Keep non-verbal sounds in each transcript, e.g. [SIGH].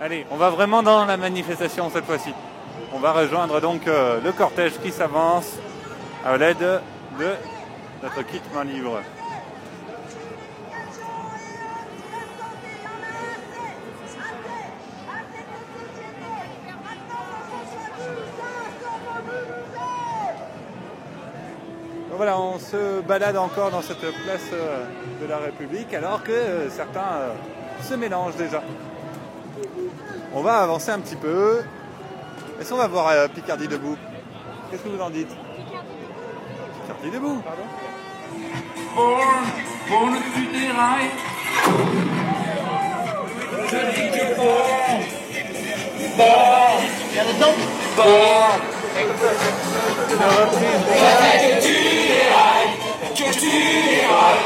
Allez, on va vraiment dans la manifestation cette fois-ci. On va rejoindre donc euh, le cortège qui s'avance à l'aide de notre kit main libre. Voilà, on se balade encore dans cette place euh, de la République alors que euh, certains se mélangent déjà. On va avancer un petit peu. Est-ce qu'on va voir euh, Picardie debout? Qu'est-ce que vous en dites? Picardie debout, pardon? Dessus des rails. Je dis que born, born, born. Une reprise Que tu les rails, que tu les rails,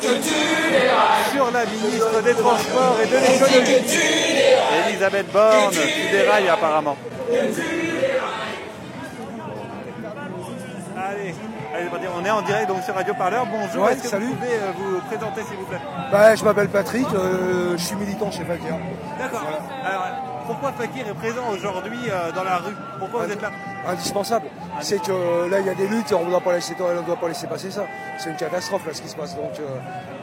que tu les rails. sur la ministre des Transports et de l'économie. Elisabeth Borne, qui déraille apparemment. Allez, allez, on est en direct donc sur Radio Parleur. Bonjour, Ouais, est-ce que salut. vous pouvez euh, vous présenter s'il vous plaît? Bah, je m'appelle Patrick, euh, je suis militant chez Fakir. D'accord. Alors, pourquoi Fakir est présent aujourd'hui euh, dans la rue? Pourquoi vous êtes là? Indispensable. C'est que euh, là, il y a des luttes et on ne doit pas laisser, on doit pas laisser passer ça. C'est une catastrophe là ce qui se passe. Donc, euh,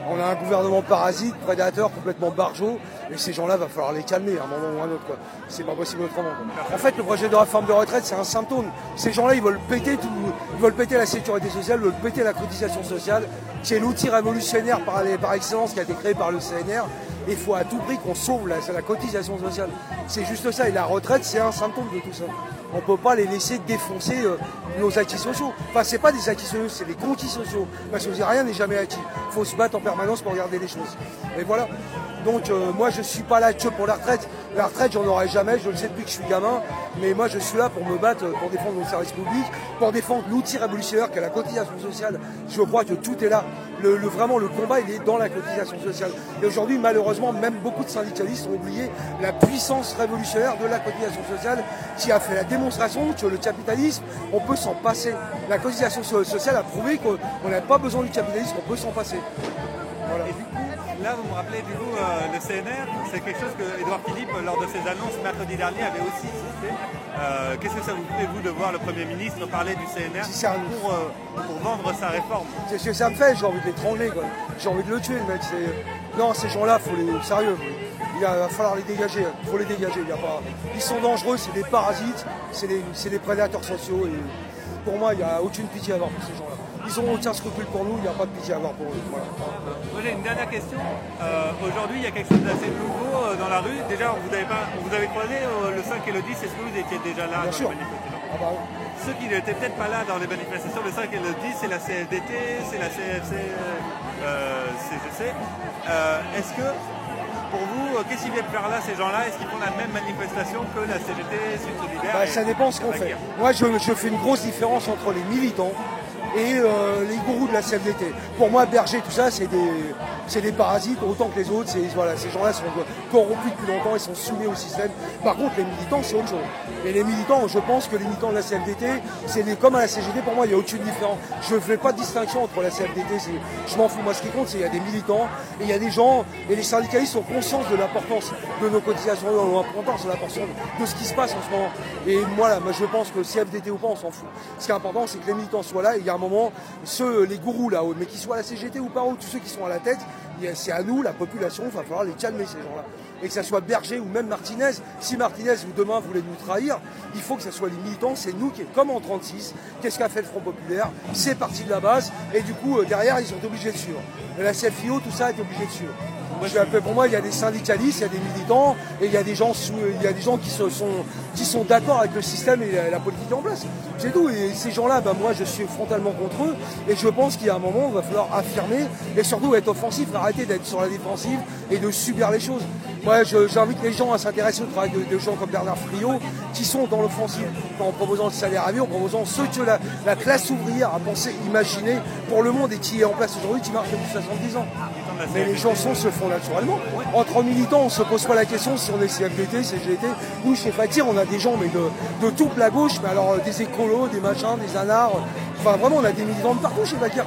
on a un gouvernement parasite, prédateur, complètement barjot, et ces gens-là, va falloir les calmer à un moment ou à un autre. C'est pas possible autrement. En fait, le projet de réforme de retraite, c'est un symptôme. Ces gens-là, ils veulent péter tout, ils veulent péter la sécurité sociale, ils veulent péter la cotisation sociale, qui est l'outil révolutionnaire par, par excellence qui a été créé par le CNR. Il faut à tout prix qu'on sauve la, cotisation sociale. C'est juste ça. Et la retraite, c'est un symptôme de tout ça. On ne peut pas les laisser défoncer euh, nos acquis sociaux. Enfin, c'est pas des acquis sociaux, c'est des conquis sociaux. Parce que rien n'est jamais acquis. Il faut se battre en permanence pour regarder les choses. Et voilà. Donc euh, moi je suis pas là pour la retraite. La retraite j'en aurai jamais, je le sais depuis que je suis gamin, mais moi je suis là pour me battre, euh, pour défendre nos services publics, pour défendre l'outil révolutionnaire qu'est la cotisation sociale. Je crois que tout est là. Vraiment le combat il est dans la cotisation sociale. Et aujourd'hui malheureusement même beaucoup de syndicalistes ont oublié la puissance révolutionnaire de la cotisation sociale qui a fait la démonstration que le capitalisme on peut s'en passer. La cotisation so- sociale a prouvé qu'on on n'a pas besoin du capitalisme, on peut s'en passer. Là, vous me rappelez du coup euh, le CNR, c'est quelque chose que Édouard Philippe, lors de ses annonces mercredi dernier, avait aussi cité. Euh, Qu'est-ce que ça vous fait, vous, de voir le Premier ministre parler du CNR Si un- pour, euh, pour vendre sa réforme? C'est ce que ça me fait, j'ai envie de l'étrangler, quoi. J'ai envie de le tuer, le mec. Non, ces gens-là, faut les. Sérieux, il va falloir les dégager. Il faut les dégager. Il y a pas... Ils sont dangereux, c'est des parasites, c'est des, des prédateurs sociaux. Et pour moi, il n'y a aucune pitié à avoir pour ces gens-là. Ils ont aucun scrupule pour nous, il n'y a pas de pitié à avoir pour eux. Voilà. Moi, j'ai une dernière question. Euh, Aujourd'hui, il y a quelque chose d'assez nouveau euh, dans la rue. Déjà, vous avez, pas, vous avez croisé euh, le 5 et le 10. Est-ce que vous étiez déjà là Bien dans sûr. les Ah bah, Ceux qui n'étaient peut-être pas là dans les manifestations, le 5 et le 10, c'est la CFDT, c'est la CFC, CGC. Est-ce que, pour vous, qu'est-ce qu'ils viennent faire là, ces gens-là? Est-ce qu'ils font la même manifestation que la CGT, Sud Solidaire Bah, ça dépend ce qu'on fait. Moi, je, je fais une grosse différence entre les militants et euh, les gourous de la CFDT. Pour moi, Berger, tout ça, c'est des, des parasites autant que les autres. Ces gens-là sont corrompus depuis longtemps, ils sont soumis au système. Par contre, les militants, c'est autre chose. Et les militants, je pense que les militants de la CFDT, c'est comme à la CGT, pour moi, il n'y a aucune différence. Je ne fais pas de distinction entre la CFDT, je m'en fous. Moi, ce qui compte, c'est qu'il y a des militants et il y a des gens, et les syndicalistes sont conscients de l'importance de nos cotisations, de l'importance de l'importance de ce qui se passe en ce moment. Et voilà, moi, je pense que CFDT ou pas, on s'en fout. Ce qui est important, c'est que les militants soient là ceux, les gourous là, mais qu'ils soient à la CGT ou pas, ou tous ceux qui sont à la tête, c'est à nous, la population, il va falloir les calmer, ces gens-là. Et que ça soit Berger ou même Martinez, si Martinez ou demain voulait nous trahir, il faut que ce soit les militants, c'est nous qui, comme en 36, qu'est-ce qu'a fait le Front Populaire? C'est parti de la base, et du coup, euh, derrière, ils sont obligés de suivre. La CFIO, tout ça est obligé de suivre. Pour moi, il y a des syndicalistes, il y a des militants, et il y a des gens, qui sont, d'accord avec le système et la, la politique en place. C'est tout. Et ces gens-là, ben, moi, je suis frontalement contre eux, et je pense qu'il y a un moment où il va falloir affirmer, et surtout être offensif, arrêter d'être sur la défensive et de subir les choses. J'invite les gens à s'intéresser au travail de, gens comme Bernard Friot, qui sont dans l'offensive, en proposant le salaire à vie, en proposant ce que la, la classe ouvrière a pensé imaginer pour le monde et qui est en place aujourd'hui, qui marche depuis 70 ans. Mais les chansons se font naturellement. Entre militants, on se pose pas la question si on est CFDT, CGT. Nous, chez Fatir, on a des gens mais de, toute la gauche, mais alors euh, des écolos, des machins, des anards, Enfin, vraiment, on a des militants de partout chez Bakir.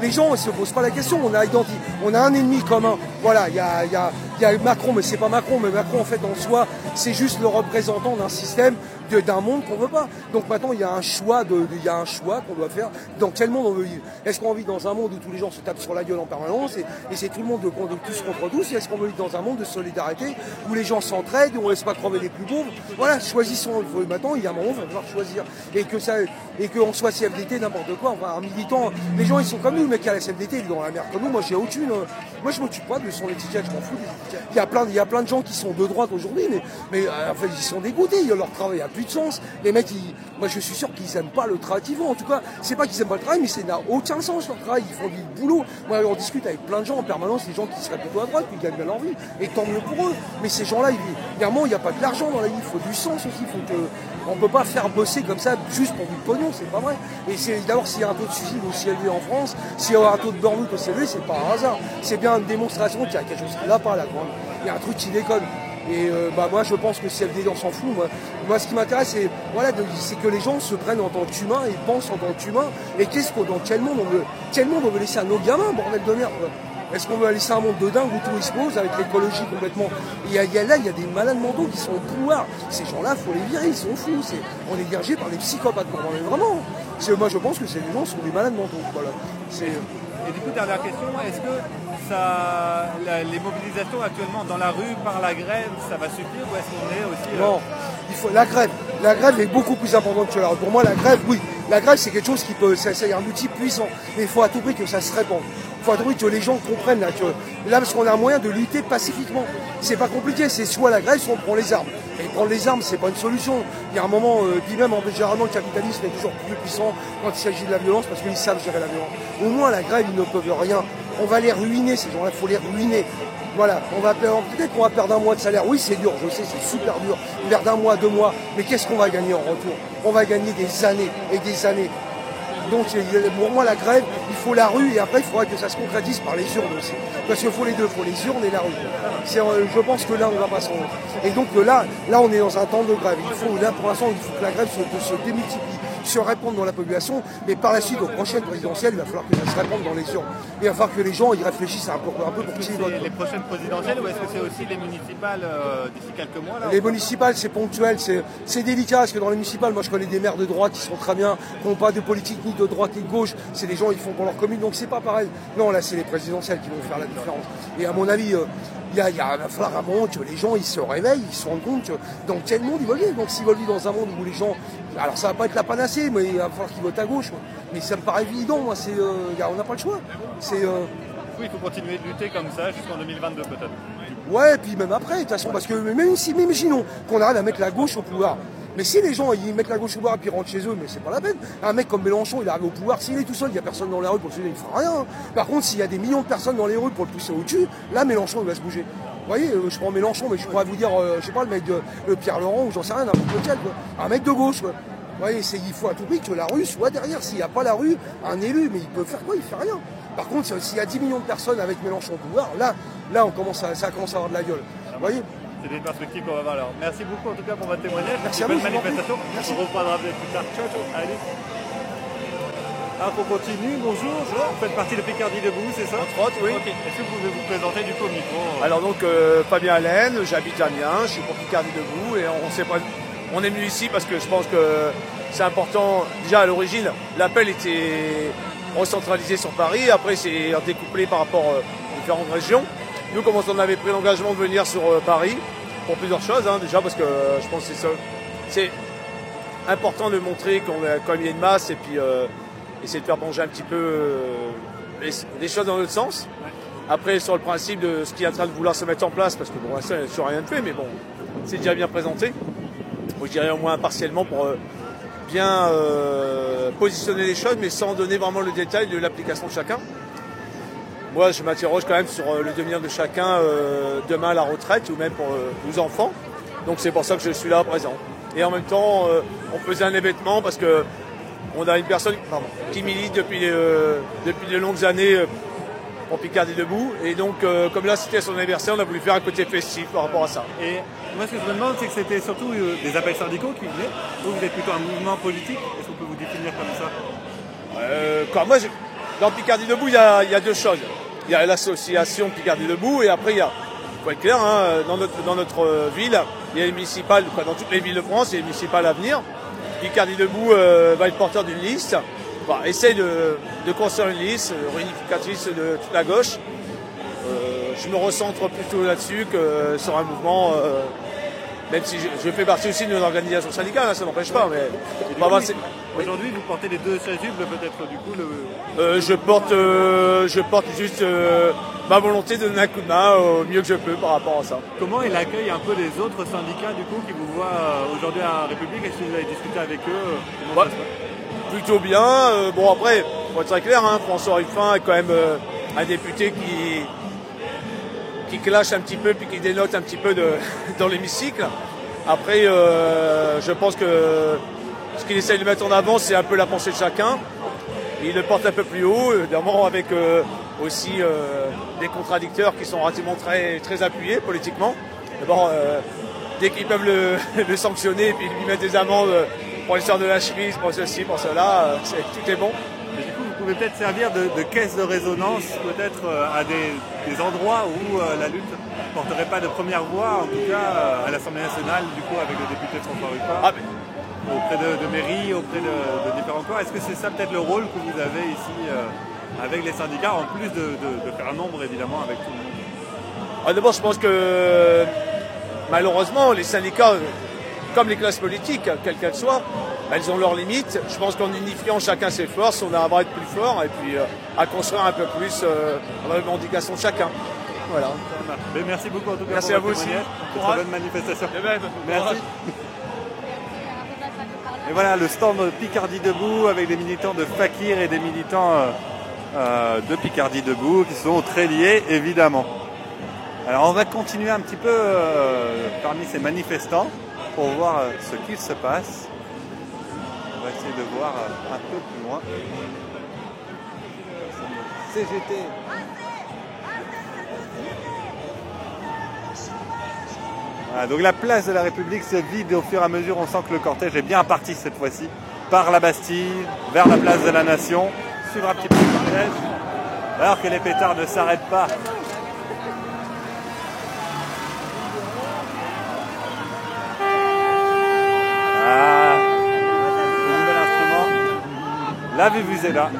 Les gens ne se posent pas la question. On a on a un ennemi commun. Voilà, il y a, Macron, mais c'est pas Macron. Mais Macron, en fait, en soi, c'est juste le représentant d'un système, d'un monde qu'on veut pas. Donc maintenant, il y a un choix, il y a un choix qu'on doit faire. Dans quel monde on veut vivre? Est-ce qu'on vit dans un monde où tous les gens se tapent sur la gueule en permanence et, c'est tout le monde de, tous contre tous? Est-ce qu'on veut vivre dans un monde de solidarité où les gens s'entraident, où on laisse pas crever les plus pauvres? Voilà, choisissons. Maintenant, il y a un moment, il va falloir choisir. Et que ça, et qu'on soit CFDT, n'importe quoi. Enfin, un militant, les gens, ils sont comme nous. Mec qui a la CFDT, il est dans la merde comme nous. Moi, j'ai aucune. euh, Moi, je m'occupe pas de son étiquette, je m'en fous. Il y a plein, il y a plein de gens qui sont de droite aujourd'hui, mais, euh, en fait, ils sont dégoûtés. Leur travail a plus de sens. Les mecs, ils- moi, je suis sûr qu'ils aiment pas le travail qu'ils font. En tout cas, c'est pas qu'ils aiment pas le travail, mais ça n'a aucun sens leur travail. Ils font du boulot. Moi, on discute avec plein de gens en permanence, des gens qui seraient plutôt à droite, qui gagnent bien leur vie. Et tant mieux pour eux. Mais ces gens-là, moment, il n'y a pas de l'argent dans la vie. Il faut du sens aussi. Il faut que, on peut pas faire bosser comme ça juste pour du pognon, c'est pas vrai. Et c'est d'abord s'il y a un taux de suicide aussi élevé en France, s'il y a un taux de burn-out aussi élevé, c'est pas un hasard. C'est bien une démonstration qu'il y a quelque chose qui va pas là. Il y a un truc qui déconne. Et euh, bah moi je pense que CFD on s'en fout. Moi, moi ce qui m'intéresse c'est que les gens se prennent en tant qu'humains et pensent en tant qu'humains. Et qu'est-ce qu'on dans quel monde on veut quel monde on veut laisser à nos gamins, bordel de merde. Est-ce qu'on veut laisser un monde de dingue où tout explose avec l'écologie complètement il y, a, il y a là, il y a des malades mentaux qui sont au pouvoir. Ces gens-là, faut les virer, ils sont fous. C'est- on est dirigé par des psychopathes. On est vraiment. C'est- Moi, je pense que ces gens sont des malades mentaux. Voilà. C'est Et du coup, dernière question, est-ce que ça, la- les mobilisations actuellement dans la rue par la grève, ça va suffire ou est-ce qu'on est aussi... euh, Non, il faut la grève. La grève est beaucoup plus importante que la Pour moi, la grève, oui. La grève, c'est quelque chose qui peut, c'est un outil puissant. Mais il faut à tout prix que ça se répande. Il faut que les gens comprennent là, que là, parce qu'on a un moyen de lutter pacifiquement. C'est pas compliqué. C'est soit la grève, soit on prend les armes. Et prendre les armes, c'est pas une solution. Il y a un moment, euh, puis même, en généralement, le capitalisme est toujours plus puissant quand il s'agit de la violence parce qu'ils savent gérer la violence. Au moins, la grève, ils ne peuvent rien. On va les ruiner, ces gens-là. Il faut les ruiner. Voilà, peut-être qu'on va perdre un mois de salaire. Oui, c'est dur, je sais, c'est super dur. Perdre un mois, deux mois, mais qu'est-ce qu'on va gagner en retour? On va gagner des années et des années. Donc pour moi, la grève, il faut la rue et après, il faudra que ça se concrétise par les urnes aussi. Parce qu'il faut les deux, il faut les urnes et la rue. Euh, je pense que là, on va pas s'en Et donc euh, là, là, on est dans un temps de grève. Il faut, là, pour l'instant, il faut que la grève se, se démultiplie, se répande dans la population. Mais par la suite, aux prochaines présidentielles, il va falloir que ça se répande dans les urnes. Et il va falloir que les gens y réfléchissent un peu, un peu pour qui ils votent. les prochaines présidentielles ou est-ce que c'est aussi les municipales euh, d'ici quelques mois là Les municipales, c'est ponctuel, c'est délicat, parce que dans les municipales, moi je connais des maires de droite qui sont très bien, qui n'ont pas de politique ni de droite ni de gauche, c'est des gens, ils font pour leur commune, donc c'est pas pareil. Non, là c'est les présidentielles qui vont faire la différence. Et à mon avis, euh, il y a, il y a- il va falloir un moment que les gens ils se réveillent, ils se rendent compte que dans quel monde ils veulent vivre. Donc s'ils veulent vivre dans un monde où les gens, alors ça va pas être la panacée, mais il va falloir qu'ils votent à gauche. Mais ça me paraît évident, moi, c'est, euh, on n'a pas le choix. C'est, euh, Oui, il faut continuer de lutter comme ça jusqu'en 2022 peut-être. Ouais, et puis même après, de toute façon, parce que même si, imaginons qu'on arrive à mettre la gauche au pouvoir. Mais si les gens ils mettent la gauche au pouvoir et puis rentrent chez eux, mais c'est pas la peine. Un mec comme Mélenchon, il arrive au pouvoir, s'il est tout seul, il n'y a personne dans la rue pour le soutenir, il fera rien. Par contre, s'il y a des millions de personnes dans les rues pour le pousser au-dessus, là Mélenchon il va se bouger. Vous voyez, euh, je prends Mélenchon, mais je pourrais vous dire, euh, je sais pas, le mec de Pierre Laurent ou j'en sais rien. Un mec de gauche. Vous voyez, il faut à tout prix que la rue soit derrière. S'il n'y a pas la rue, un élu, mais il peut faire quoi? Il fait rien. Par contre, s'il y a 10 millions de personnes avec Mélenchon au pouvoir, là, là on commence à, ça commence à avoir de la gueule. Vous voyez? C'est des perspectives qu'on va voir alors. Merci beaucoup en tout cas pour votre témoignage. Merci à vous, manifestation. Merci. On reprendra plus tard. Ciao, ciao. Allez. Alors on continue, bonjour, vous faites partie de Picardie Debout, c'est ça Entre autres, oui. Est-ce que vous pouvez vous présenter du coup au micro Alors donc euh, Fabien Allen, j'habite à Amiens, je suis pour Picardie debout et on s'est pas- on est venu ici parce que je pense que c'est important. Déjà à l'origine, l'appel était recentralisé sur Paris, après c'est découplé par rapport euh, aux différentes régions. Nous, comme on avait pris l'engagement de venir sur euh, Paris, pour plusieurs choses, hein, déjà parce que euh, je pense que c'est ça. Important de montrer qu'on a quand même une masse et puis euh, essayer de faire bouger un petit peu euh, les, les choses dans notre sens. Après, sur le principe de ce qui est en train de vouloir se mettre en place, parce que pour l'instant, il n'y a toujours rien de fait, mais bon, c'est déjà bien présenté. Moi, je dirais au moins partiellement pour euh, bien positionner les choses, mais sans donner vraiment le détail de l'application de chacun. Moi, je m'interroge quand même sur euh, le devenir de chacun euh, demain à la retraite ou même pour euh, nos enfants. Donc, c'est pour ça que je suis là présent. Et en même temps, euh, on faisait un événement parce que on a une personne pardon, qui milite depuis, euh, depuis de longues années euh, pour Picardie debout. Et donc, euh, comme là, c'était son anniversaire, on a voulu faire un côté festif par rapport à ça. Et moi ce que je me demande c'est que c'était surtout euh, des appels syndicaux qui venaient. Vous, vous êtes plutôt un mouvement politique. Est-ce qu'on peut vous définir comme ça? Euh, quoi, moi, je- dans Picardie Debout, il y a, il y a deux choses. Il y a l'association Picardie Debout et après, il y a, faut être clair, hein, dans notre, dans notre euh, ville, il y a les municipales, dans toutes les villes de France, il y a les municipales à venir. Picardie Debout euh, va être porteur d'une liste, Enfin, essaye de, de construire une liste euh, réunificatrice de toute la gauche. Je me recentre plutôt là-dessus que sur un mouvement, même si je, je fais partie aussi d'une organisation syndicale, hein, ça n'empêche pas, mais Aujourd'hui, vous portez les deux chasubles, peut-être du coup le. Euh, je porte, euh, je porte juste euh, ma volonté de donner un coup de main au mieux que je peux par rapport à ça. Comment il accueille un peu les autres syndicats du coup qui vous voient aujourd'hui à la République? Est-ce que vous avez discuté avec eux Ouais. passe? Plutôt bien. bon après, pour être très clair, hein, François Ruffin est quand même un député qui qui clash un petit peu puis qui dénote un petit peu [LAUGHS] dans l'hémicycle. Après, euh, je pense que ce qu'il essaye de mettre en avant, c'est un peu la pensée de chacun. Il le porte un peu plus haut, évidemment avec euh, aussi euh, des contradicteurs qui sont relativement très, très appuyés politiquement. D'abord, dès qu'ils peuvent [LAUGHS] le, sanctionner et puis lui mettre des amendes pour l'histoire de la chemise, pour ceci, pour cela, tout est bon. Peut-être servir de, de caisse de résonance, peut-être euh, à des, des endroits où euh, la lutte ne porterait pas de première voix, en tout cas euh, à l'Assemblée nationale, du coup, avec le député François Ruffin, Ah, mais- auprès de, de mairies, auprès de, de différents corps. Est-ce que c'est ça peut-être le rôle que vous avez ici euh, avec les syndicats, en plus de, faire un nombre évidemment avec tout le monde? Ah, D'abord, je pense que malheureusement, les syndicats, comme les classes politiques, quelles qu'elles soient, elles ont leurs limites. Je pense qu'en unifiant chacun ses forces, on arrivera à être plus fort et puis euh, à construire un peu plus euh, la revendication de chacun. Voilà. Mais merci beaucoup en tout cas Merci pour à vous aussi. Courage. bonne manifestation. De même. Merci. Et voilà le stand Picardie Debout avec des militants de Fakir et des militants euh, euh, de Picardie Debout qui sont très liés évidemment. Alors on va continuer un petit peu euh, parmi ces manifestants pour voir euh, ce qu'il se passe. On va essayer de voir un peu plus loin. CGT. Donc la place de la République se vide et au fur et à mesure on sent que le cortège est bien parti cette fois-ci par la Bastille vers la place de la Nation, suivre un petit peu le cortège alors que les pétards ne s'arrêtent pas. Ah, le nouvel instrument, la Vuvuzela.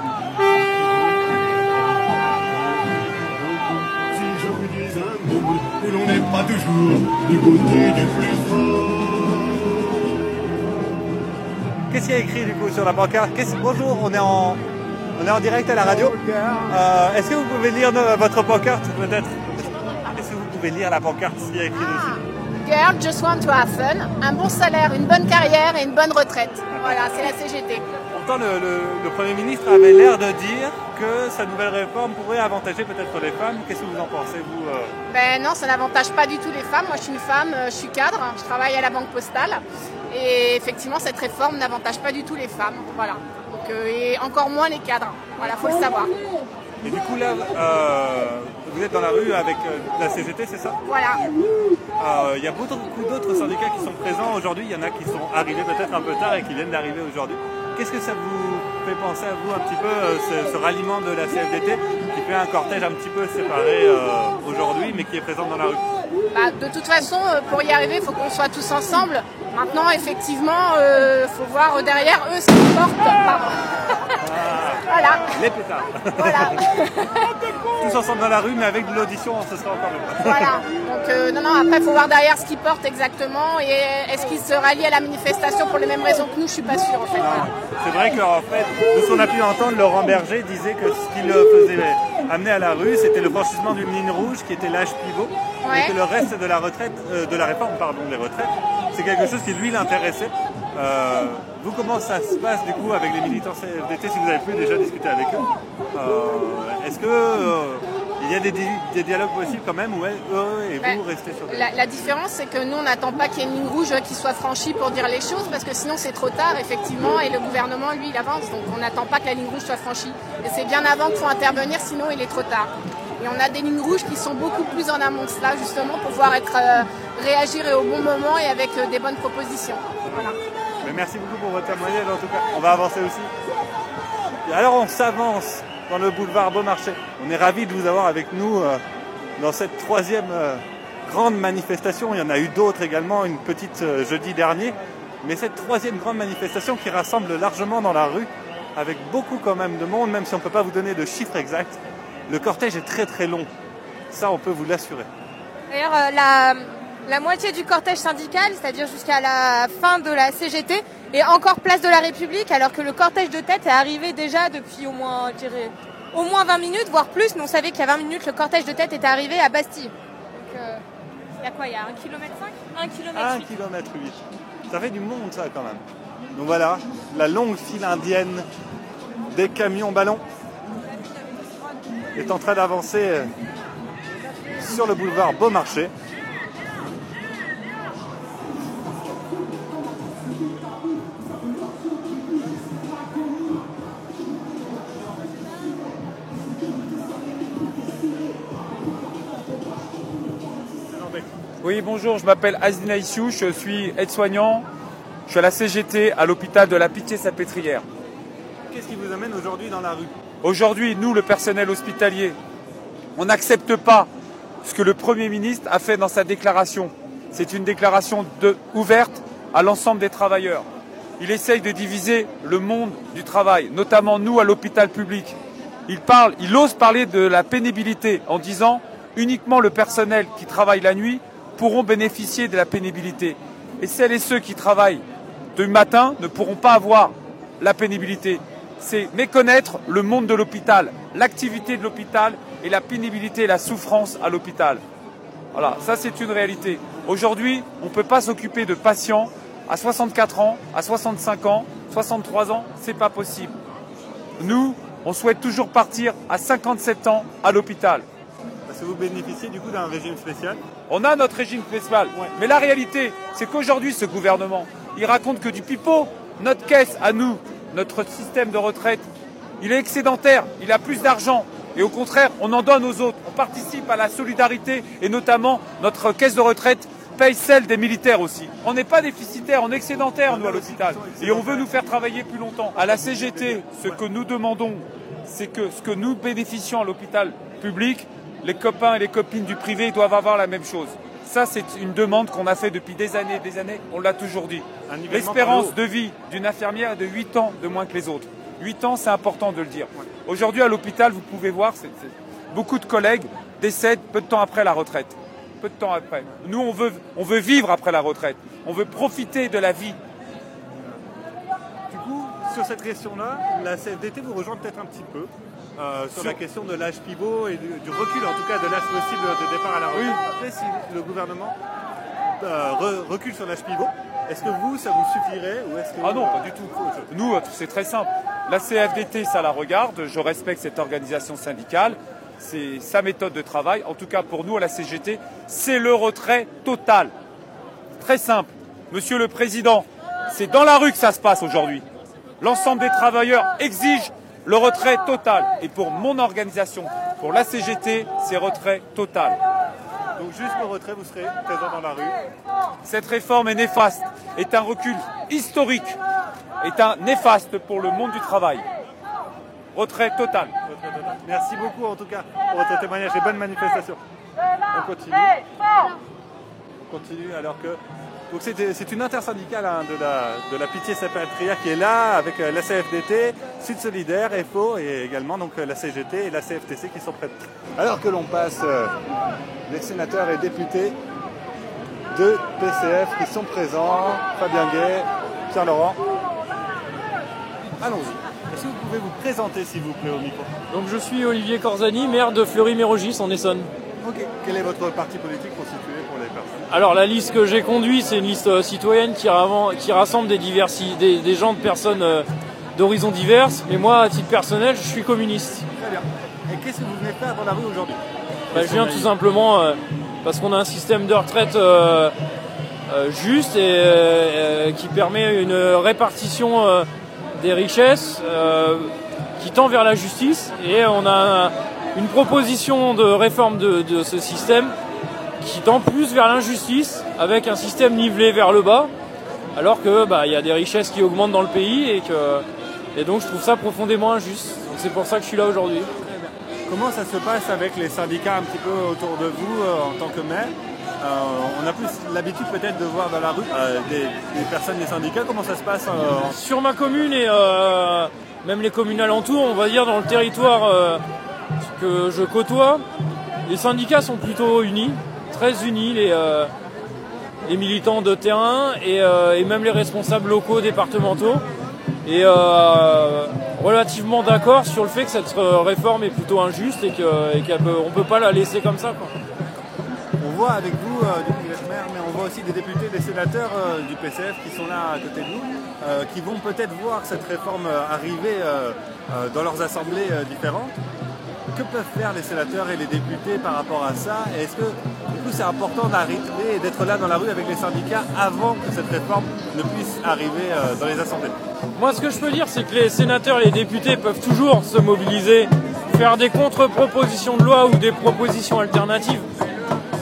Si je vous dis un mot, que l'on n'est pas toujours du côté du plus fort. Qu'est-ce qu'il y a écrit du coup sur la pancarte? Bonjour, on est en, on est en direct à la radio. Euh, Est-ce que vous pouvez lire no- votre pancarte peut-être? Est-ce que vous pouvez lire la pancarte s'il y a écrit dessus? Girl, just want to have fun. Un bon salaire, une bonne carrière et une bonne retraite. Voilà, c'est la CGT. Pourtant, le, le- le Premier ministre avait l'air de dire que sa nouvelle réforme pourrait avantager peut-être les femmes. Qu'est-ce que vous en pensez, vous euh Ben non, ça n'avantage pas du tout les femmes. Moi, je suis une femme, euh, je suis cadre, je travaille à la Banque Postale. Et effectivement, cette réforme n'avantage pas du tout les femmes. Voilà. Donc, euh, et encore moins les cadres. Voilà, faut le savoir. Et du coup, là, euh, vous êtes dans la rue avec la CGT, c'est ça? Voilà. Euh, Il y a beaucoup d'autres syndicats qui sont présents aujourd'hui. Il y en a qui sont arrivés peut-être un peu tard et qui viennent d'arriver aujourd'hui. Qu'est-ce que ça vous fait penser à vous un petit peu, euh, ce, ralliement de la CFDT qui fait un cortège un petit peu séparé euh, aujourd'hui, mais qui est présent dans la rue? Bah, de toute façon, euh, pour y arriver, il faut qu'on soit tous ensemble. Maintenant, effectivement, il faut voir derrière eux ce qu'ils portent. Pardon. Voilà. Les pétards Voilà. [LAUGHS] Tous ensemble dans la rue, mais avec de l'audition, ce sera encore mieux. Voilà. Donc euh, non, non, après il faut voir derrière ce qu'ils portent exactement et est-ce qu'ils se rallient à la manifestation pour les mêmes raisons que nous, je suis pas sûre en fait. Voilà. C'est vrai qu'en fait, de ce qu'on a pu entendre, Laurent Berger disait que ce qui le faisait amener à la rue, c'était le franchissement d'une ligne rouge qui était l'âge pivot, Ouais. et que le reste de la retraite, euh, de la réforme, pardon, des retraites, c'est quelque chose qui lui l'intéressait. Euh, vous, comment ça se passe du coup avec les militants CFDT, si vous avez pu déjà discuter avec eux Euh, Est-ce que euh, il y a des, di- des dialogues possibles quand même, ou est- eux et vous Ben, restez sur. La, la différence, c'est que nous, on n'attend pas qu'il y ait une ligne rouge qui soit franchie pour dire les choses, parce que sinon c'est trop tard, effectivement, et le gouvernement, lui, il avance, donc on n'attend pas que la ligne rouge soit franchie. Et c'est bien avant qu'il faut intervenir, sinon il est trop tard. Et on a des lignes rouges qui sont beaucoup plus en amont de cela, justement, pour pouvoir être, euh, réagir au bon moment et avec euh, des bonnes propositions. Voilà. Merci beaucoup pour votre témoignage en tout cas. On va avancer aussi. Et alors on s'avance dans le boulevard Beaumarchais. On est ravis de vous avoir avec nous euh, dans cette troisième euh, grande manifestation. Il y en a eu d'autres également, une petite euh, jeudi dernier. Mais cette troisième grande manifestation qui rassemble largement dans la rue, avec beaucoup quand même de monde, même si on ne peut pas vous donner de chiffres exacts. Le cortège est très très long. Ça, on peut vous l'assurer. D'ailleurs, la, la moitié du cortège syndical, c'est-à-dire jusqu'à la fin de la CGT, est encore place de la République, alors que le cortège de tête est arrivé déjà depuis au moins, je dirais, au moins 20 minutes, voire plus. Nous, on savait qu'il y a 20 minutes, le cortège de tête était arrivé à Bastille. Donc, euh, il y a quoi Il y a 1 km 5 1 km 1 km 8. Ça fait du monde ça quand même. Donc voilà, la longue file indienne des camions ballons est en train d'avancer euh, sur le boulevard Beaumarchais. Oui, bonjour, je m'appelle Azina Issou, je suis aide-soignant. Je suis à la CGT à l'hôpital de la Pitié-Salpêtrière. Qu'est-ce qui vous amène aujourd'hui dans la rue? Aujourd'hui, nous, le personnel hospitalier, on n'accepte pas ce que le Premier ministre a fait dans sa déclaration. C'est une déclaration de- ouverte à l'ensemble des travailleurs. Il essaye de diviser le monde du travail, notamment nous à l'hôpital public. Il, parle, il ose parler de la pénibilité en disant uniquement le personnel qui travaille la nuit pourront bénéficier de la pénibilité. Et celles et ceux qui travaillent du matin ne pourront pas avoir la pénibilité. C'est méconnaître le monde de l'hôpital, l'activité de l'hôpital et la pénibilité et la souffrance à l'hôpital. Voilà, ça c'est une réalité. Aujourd'hui, on ne peut pas s'occuper de patients à 64 ans, à 65 ans, 63 ans, c'est pas possible. Nous, on souhaite toujours partir à 57 ans à l'hôpital. Que vous bénéficiez du coup d'un régime spécial. On a notre régime spécial. Mais la réalité, c'est qu'aujourd'hui, ce gouvernement, il raconte que du pipeau, notre caisse à nous, notre système de retraite, il est excédentaire, il a plus d'argent. Et au contraire, on en donne aux autres. On participe à la solidarité et notamment notre caisse de retraite paye celle des militaires aussi. On n'est pas déficitaire, on est excédentaire, nous, à l'hôpital. Et on veut nous faire travailler plus longtemps. À la CGT, ce que nous demandons, c'est que ce que nous bénéficions à l'hôpital public, les copains et les copines du privé doivent avoir la même chose. Ça, c'est une demande qu'on a fait depuis des années et des années. On l'a toujours dit. L'espérance de vie d'une infirmière est de 8 ans de moins que les autres. 8 ans, c'est important de le dire. Aujourd'hui, à l'hôpital, vous pouvez voir, beaucoup de collègues décèdent peu de temps après la retraite. Peu de temps après. Nous, on veut, on veut vivre après la retraite. On veut profiter de la vie. Du coup, sur cette question-là, la CFDT vous rejoint peut-être un petit peu euh, sur, Sur- la question de l'âge pivot et du, du recul, en tout cas, de l'âge possible de départ à la retraite. Après, si le gouvernement euh, re- recule sur l'âge pivot, est-ce que vous, ça vous suffirait ou est-ce que Ah non, pas du tout. Nous, euh, c'est très simple. La CFDT, ça la regarde. Je respecte cette organisation syndicale. C'est sa méthode de travail. En tout cas, pour nous, à la CGT, c'est le retrait total. Très simple. Monsieur le Président, c'est dans la rue que ça se passe aujourd'hui. L'ensemble des travailleurs exigent le retrait total. Et pour mon organisation, pour la CGT, c'est retrait total. Donc jusqu'au retrait, vous serez présent dans la rue. Cette réforme est néfaste, est un recul historique, est un néfaste pour le monde du travail. Retrait total. Retrait total. Merci beaucoup en tout cas pour votre témoignage et bonne manifestation. On continue. On continue alors que. Donc c'est une intersyndicale hein, de la, de la Pitié Salpêtrière qui est là avec euh, la CFDT, Sud Solidaire, FO et également donc euh, la CGT et la CFTC qui sont prêtes. Alors que l'on passe euh, les sénateurs et députés de PCF qui sont présents, Fabien Gay, Pierre Laurent. Allons-y. Est-ce que vous pouvez vous présenter s'il vous plaît au micro? Donc je suis Olivier Corzani, maire de Fleury-Mérogis en Essonne. Ok. Quel est votre parti politique constitué pour les personnes Alors la liste que j'ai conduite, c'est une liste euh, citoyenne qui, rassemble des, diversi- des, des gens de personnes euh, d'horizons diverses. Mais moi, à titre personnel, je suis communiste. Très bien. Et qu'est-ce que vous venez faire dans la rue aujourd'hui? Bah, je viens tout simplement euh, parce qu'on a un système de retraite euh, euh, juste et qui permet une répartition des richesses qui tend vers la justice. Et on a un- une proposition de réforme de, de ce système qui tend plus vers l'injustice avec un système nivelé vers le bas alors que bah, il y a des richesses qui augmentent dans le pays et que Et donc je trouve ça profondément injuste. C'est pour ça que je suis là aujourd'hui. Comment ça se passe avec les syndicats un petit peu autour de vous euh, en tant que maire Euh, On a plus l'habitude peut-être de voir dans la rue euh, des, des personnes des syndicats. Comment ça se passe Sur ma commune et même les communes alentours, on va dire dans le territoire que je côtoie, les syndicats sont plutôt unis, très unis, les, euh, les militants de terrain et, euh, et même les responsables locaux, départementaux, et euh, relativement d'accord sur le fait que cette réforme est plutôt injuste et qu'on ne peut pas la laisser comme ça. On voit avec vous, du maire, mais on voit aussi des députés, des sénateurs du PCF qui sont là à côté de nous, qui vont peut-être voir cette réforme arriver dans leurs assemblées différentes. Que peuvent faire les sénateurs et les députés par rapport à ça Est-ce que du coup c'est important d'arriver et d'être là dans la rue avec les syndicats avant que cette réforme ne puisse arriver euh, dans les assemblées? Moi, ce que je peux dire, c'est que les sénateurs et les députés peuvent toujours se mobiliser, faire des contre-propositions de loi ou des propositions alternatives.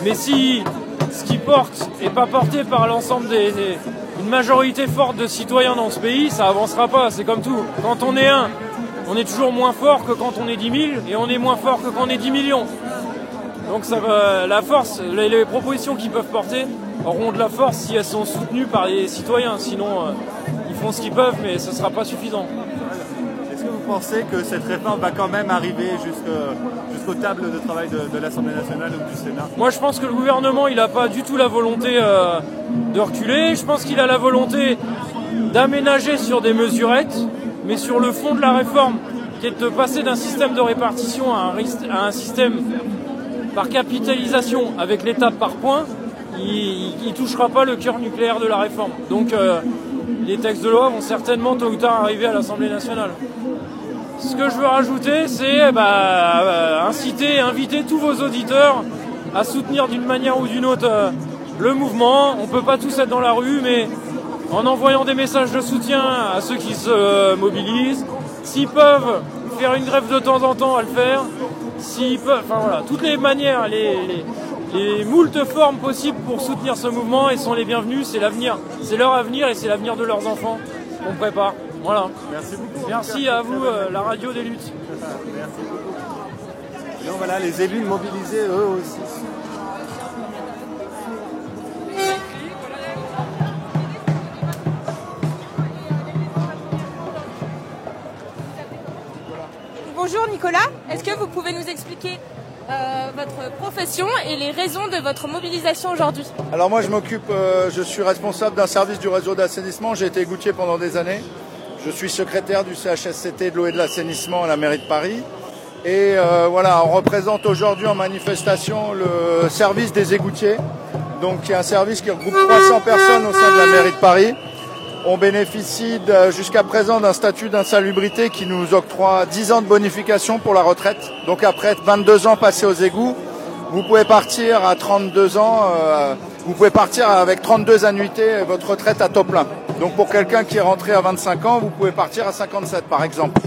Mais si ce qui porte n'est pas porté par l'ensemble des, majorité forte de citoyens dans ce pays, ça avancera pas. C'est comme tout. Quand on est un, on est toujours moins fort que quand on est 10 000 et on est moins fort que quand on est 10 millions. Donc ça va- la force, les, les propositions qu'ils peuvent porter auront de la force si elles sont soutenues par les citoyens. Sinon, euh, ils font ce qu'ils peuvent, mais ce ne sera pas suffisant. Est-ce que vous pensez que cette réforme va quand même arriver jusqu'aux tables de travail de, de l'Assemblée nationale ou du Sénat? Moi, je pense que le gouvernement, il n'a pas du tout la volonté euh, de reculer. Je pense qu'il a la volonté d'aménager sur des mesurettes, mais sur le fond de la réforme, qui est de passer d'un système de répartition à un, système par capitalisation avec l'étape par point, il ne touchera pas le cœur nucléaire de la réforme. Donc, euh, les textes de loi vont certainement tôt ou tard arriver à l'Assemblée nationale. Ce que je veux rajouter, c'est bah, inciter inviter tous vos auditeurs à soutenir d'une manière ou d'une autre euh, le mouvement. On peut pas tous être dans la rue, mais en envoyant des messages de soutien à ceux qui se mobilisent, s'ils peuvent faire une grève de temps en temps, à le faire. S'ils peuvent, enfin voilà, toutes les manières, les, les, les moultes formes possibles pour soutenir ce mouvement et sont les bienvenus. C'est l'avenir, c'est leur avenir et c'est l'avenir de leurs enfants qu'on prépare. Voilà. Merci beaucoup. Merci à vous, euh, la radio des luttes. Merci beaucoup. Et donc voilà, les élus mobilisés eux aussi. Nicolas, est-ce que vous pouvez nous expliquer euh, votre profession et les raisons de votre mobilisation aujourd'hui? Alors moi je m'occupe, euh, je suis responsable d'un service du réseau d'assainissement, j'ai été goutier pendant des années. Je suis secrétaire du CHSCT de l'eau et de l'assainissement à la mairie de Paris. Et euh, voilà, on représente aujourd'hui en manifestation le service des égoutiers, donc qui est un service qui regroupe 300 personnes au sein de la mairie de Paris. On bénéficie jusqu'à présent d'un statut d'insalubrité qui nous octroie 10 ans de bonification pour la retraite. Donc après 22 ans passés aux égouts, vous pouvez partir à 32 ans, euh, vous pouvez partir avec 32 annuités votre retraite à taux plein. Donc pour quelqu'un qui est rentré à 25 ans, vous pouvez partir à 57 par exemple.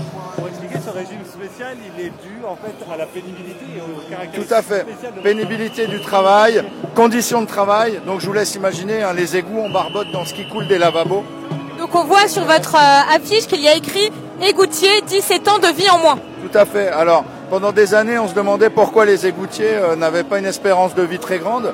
Spécial, il est dû en fait à la pénibilité et aux caractéristiques Tout à fait. de- Pénibilité du travail, conditions de travail. Donc je vous laisse imaginer, hein, les égouts, on barbote dans ce qui coule des lavabos. Donc on voit sur votre euh, affiche qu'il y a écrit égoutier 17 ans de vie en moins. Tout à fait. Alors, pendant des années, on se demandait pourquoi les égoutiers euh, n'avaient pas une espérance de vie très grande.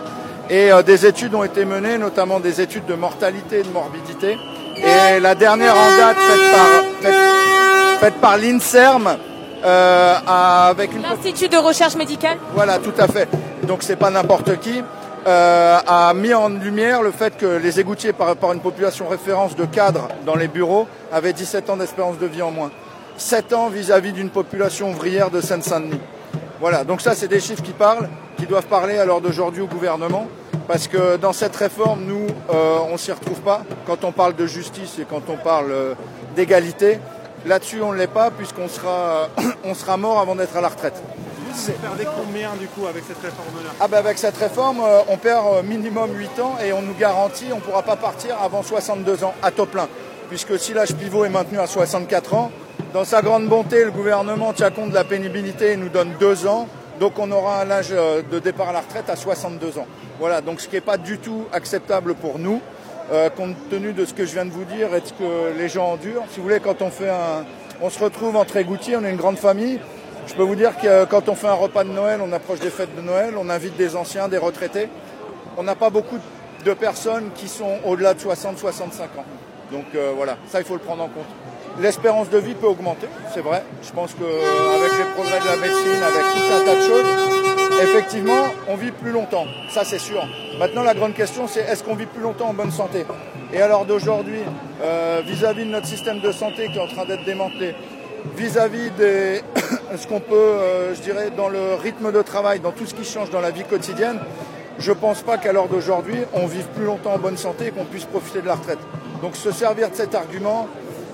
Et euh, des études ont été menées, notamment des études de mortalité et de morbidité. Et la dernière en date faite par, faite, faite par l'INSERM, euh, a- avec une L'Institut de recherche médicale. voilà, tout à fait. Donc c'est pas n'importe qui. euh, a mis en lumière le fait que les égoutiers, par rapport à une population référence de cadres dans les bureaux, avaient 17 ans d'espérance de vie en moins. 7 ans vis-à-vis d'une population ouvrière de Seine-Saint-Denis. Voilà, donc ça c'est des chiffres qui parlent, qui doivent parler à l'heure d'aujourd'hui au gouvernement, parce que dans cette réforme, nous, euh, on s'y retrouve pas quand on parle de justice et quand on parle euh, d'égalité. Là-dessus, on ne l'est pas, puisqu'on sera, [CLEARS THROAT] on sera mort avant d'être à la retraite. Vous perdez combien du coup avec cette réforme-là Ah ben avec cette réforme, euh, on perd euh, minimum 8 ans et on nous garantit on ne pourra pas partir avant 62 ans à taux plein. Puisque si l'âge pivot est maintenu à 64 ans, dans sa grande bonté, le gouvernement tient compte de la pénibilité et nous donne 2 ans. Donc on aura un âge euh, de départ à la retraite à 62 ans. Voilà, donc ce qui n'est pas du tout acceptable pour nous. Euh, compte tenu de ce que je viens de vous dire et de ce que les gens endurent. Si vous voulez, quand on fait un, on se retrouve entre égoutiers, on est une grande famille. Je peux vous dire que quand on fait un repas de Noël, on approche des fêtes de Noël, on invite des anciens, des retraités. On n'a pas beaucoup de personnes qui sont au-delà de 60-65 ans. Donc euh, voilà, ça il faut le prendre en compte. L'espérance de vie peut augmenter, c'est vrai. Je pense qu'avec les progrès de la médecine, avec tout un tas de choses, effectivement, on vit plus longtemps. Ça c'est sûr. Maintenant la grande question c'est est-ce qu'on vit plus longtemps en bonne santé? Et alors d'aujourd'hui, euh, vis-à-vis de notre système de santé qui est en train d'être démantelé, vis-à-vis de [COUGHS] ce qu'on peut, euh, je dirais, dans le rythme de travail, dans tout ce qui change dans la vie quotidienne, je ne pense pas qu'à l'heure d'aujourd'hui, on vive plus longtemps en bonne santé et qu'on puisse profiter de la retraite. Donc se servir de cet argument,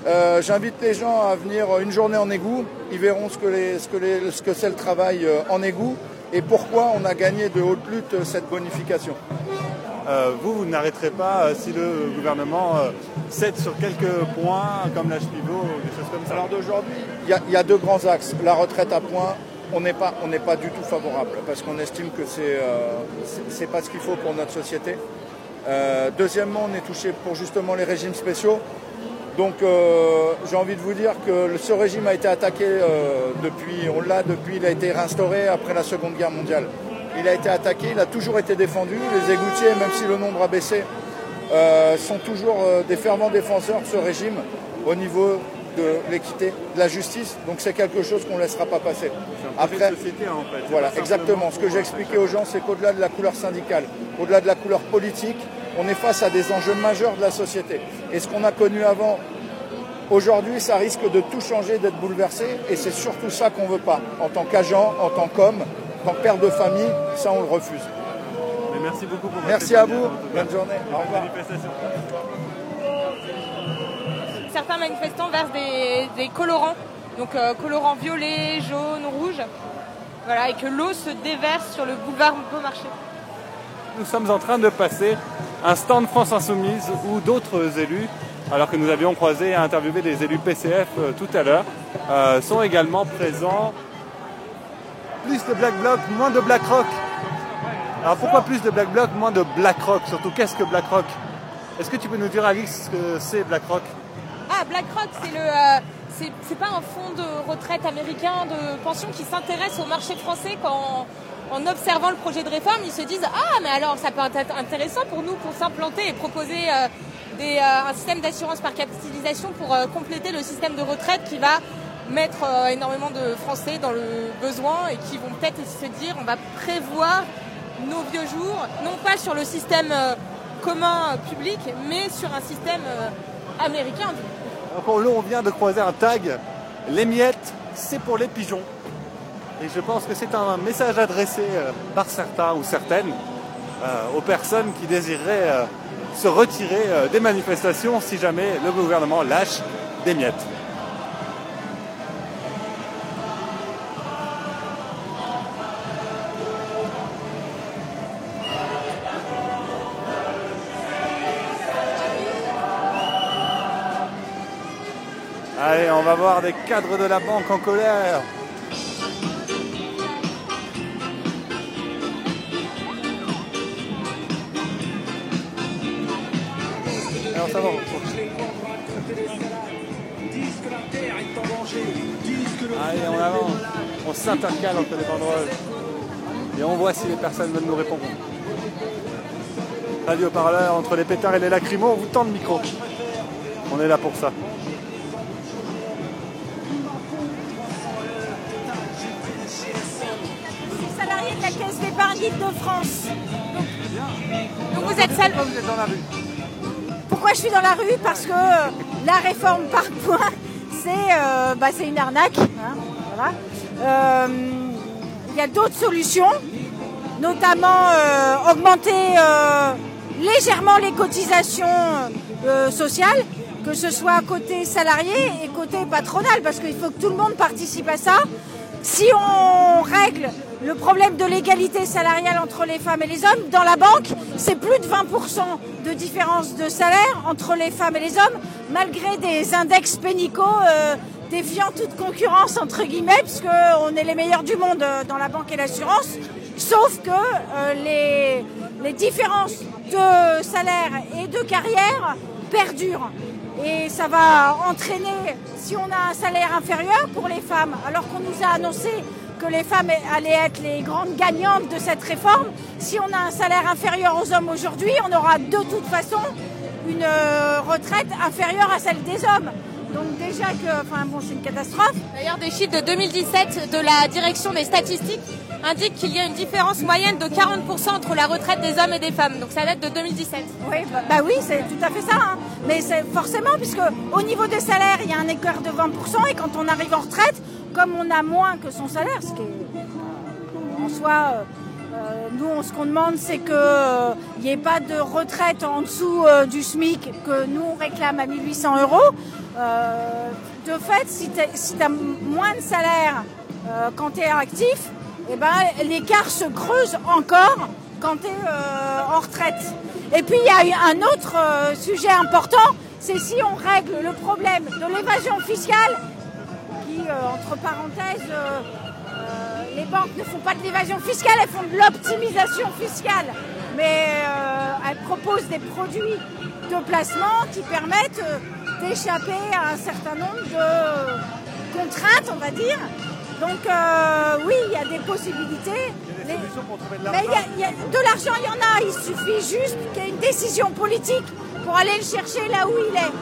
euh, j'invite les gens à venir une journée en égout. Ils verront ce que, c'est le travail en égout et pourquoi on a gagné de haute lutte cette bonification. Euh, vous, vous n'arrêterez pas euh, si le gouvernement euh, cède sur quelques points comme l'âge pivot ou des choses comme ça. Alors d'aujourd'hui, il y, a- il y a deux grands axes. La retraite à points, on n'est pas, on n'est pas du tout favorable parce qu'on estime que c'est, c'est pas ce qu'il faut pour notre société. Deuxièmement, on est touché pour justement les régimes spéciaux. Donc euh, j'ai envie de vous dire que ce régime a été attaqué euh, depuis, on l'a depuis, il a été réinstauré après la Seconde Guerre mondiale. Il a été attaqué, il a toujours été défendu. Les égoutiers, même si le nombre a baissé, euh, sont toujours des fervents défenseurs de ce régime au niveau de l'équité, de la justice. Donc c'est quelque chose qu'on ne laissera pas passer. Après, société en fait. Voilà, exactement. Ce que j'ai expliqué aux gens, c'est qu'au-delà de la couleur syndicale, au-delà de la couleur politique, on est face à des enjeux majeurs de la société. Et ce qu'on a connu avant, aujourd'hui, ça risque de tout changer, d'être bouleversé. Et c'est surtout ça qu'on ne veut pas. En tant qu'agent, en tant qu'homme, en tant que père de famille, ça, on le refuse. Mais merci beaucoup pour votre Merci à vous. Bonne journée. Au revoir. Manifestation. Certains manifestants versent des, des colorants, donc euh, colorants violet, jaune, rouge. Voilà, et que l'eau se déverse sur le boulevard Beaumarchais. Nous sommes en train de passer un stand France Insoumise où d'autres élus, alors que nous avions croisé et interviewé des élus PCF euh, tout à l'heure, euh, sont également présents. Plus de Black Bloc, moins de Black Rock. Alors pourquoi plus de Black Bloc, moins de Black Rock? Surtout, qu'est-ce que Black Rock? Est-ce que tu peux nous dire, Alix, ce que c'est Black Rock? Ah, BlackRock, c'est le, euh, c'est, c'est pas un fonds de retraite américain de pension qui s'intéresse au marché français quand, en observant le projet de réforme, ils se disent ah mais alors ça peut être intéressant pour nous pour s'implanter et proposer euh, euh, un système d'assurance par capitalisation pour euh, compléter le système de retraite qui va mettre énormément de Français dans le besoin et qui vont peut-être se dire on va prévoir nos vieux jours, non pas sur le système commun public, mais sur un système américain. Donc, là, on vient de croiser un tag. Les miettes, c'est pour les pigeons. Et je pense que c'est un message adressé euh, par certains ou certaines euh, aux personnes qui désireraient euh, se retirer des manifestations si jamais le gouvernement lâche des miettes. Allez, on va voir des cadres de la banque en colère. Ça va. Allez, on avance. On s'intercale entre les banderoles. Et on voit si les personnes veulent nous répondre. Radio parleur entre les pétards et les lacrymos, on vous tend le micro. On est là pour ça. salarié de la Caisse d'épargne de France. Donc vous êtes sal- vous êtes dans la rue Pourquoi je suis dans la rue Parce que euh, la réforme par points, c'est euh, bah, une arnaque. hein. Euh, Il y a d'autres solutions, notamment augmenter légèrement les cotisations sociales, que ce soit côté salarié et côté patronal, parce qu'il faut que tout le monde participe à ça. Si on règle le problème de l'égalité salariale entre les femmes et les hommes, dans la banque, c'est plus de 20% de différence de salaire entre les femmes et les hommes, malgré des index pénicaux euh, défiant toute concurrence, entre guillemets, parce qu'on est les meilleurs du monde euh, dans la banque et l'assurance. Sauf que euh, les, les différences de salaire et de carrière perdure. Et ça va entraîner, si on a un salaire inférieur pour les femmes, alors qu'on nous a annoncé que les femmes allaient être les grandes gagnantes de cette réforme, si on a un salaire inférieur aux hommes aujourd'hui, on aura de toute façon une euh, retraite inférieure à celle des hommes. Donc déjà que, enfin bon, c'est une catastrophe. D'ailleurs, des chiffres de 2017 de la direction des statistiques indiquent qu'il y a une différence moyenne de 40% entre la retraite des hommes et des femmes. Donc ça date de 2017. Oui, bah, bah oui, c'est tout à fait ça. hein. Mais c'est forcément, puisque au niveau des salaires, il y a un écart de 20%, et quand on arrive en retraite, comme on a moins que son salaire, ce qui est en soi, euh, nous, on- ce qu'on demande, c'est qu'il n'y ait pas de retraite en dessous euh, du SMIC que nous, on réclame à 1800 euros. Euh, de fait, si tu as moins de salaire euh, quand tu es actif, eh ben, l'écart se creuse encore quand tu es en retraite. Et puis, il y a un autre euh, sujet important, c'est si on règle le problème de l'évasion fiscale, qui, euh, entre parenthèses, euh, euh, les banques ne font pas de l'évasion fiscale, elles font de l'optimisation fiscale. Mais euh, elles proposent des produits de placement qui permettent euh, d'échapper à un certain nombre de contraintes, on va dire. Donc euh, oui, il y a des possibilités. Les- Mais il y a- il y a- de l'argent, il y en a. Il suffit juste qu'il y ait une décision politique pour aller le chercher là où il est.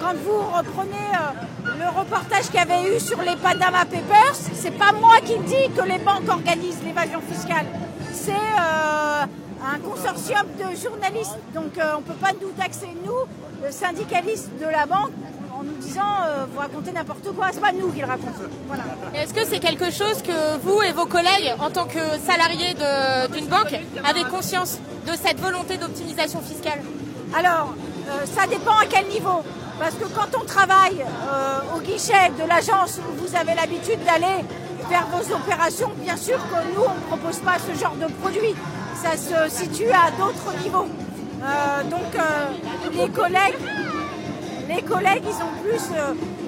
Quand vous reprenez euh, le reportage qu'il y avait eu sur les Panama Papers, c'est pas moi qui dis que les banques organisent l'évasion fiscale. C'est euh, un consortium de journalistes. Donc euh, on ne peut pas nous taxer, nous, le syndicaliste de la banque, en nous disant euh, vous racontez n'importe quoi. C'est pas nous qui le racontons. Voilà. Est-ce que c'est quelque chose que vous et vos collègues, en tant que salariés d'une banque, avez conscience de cette volonté d'optimisation fiscale? Alors, ça dépend à quel niveau. Parce que quand on travaille euh, au guichet de l'agence où vous avez l'habitude d'aller faire vos opérations, bien sûr que nous, on ne propose pas ce genre de produit. Ça se situe à d'autres niveaux. Euh, donc, euh, les collègues, les collègues, ils ont plus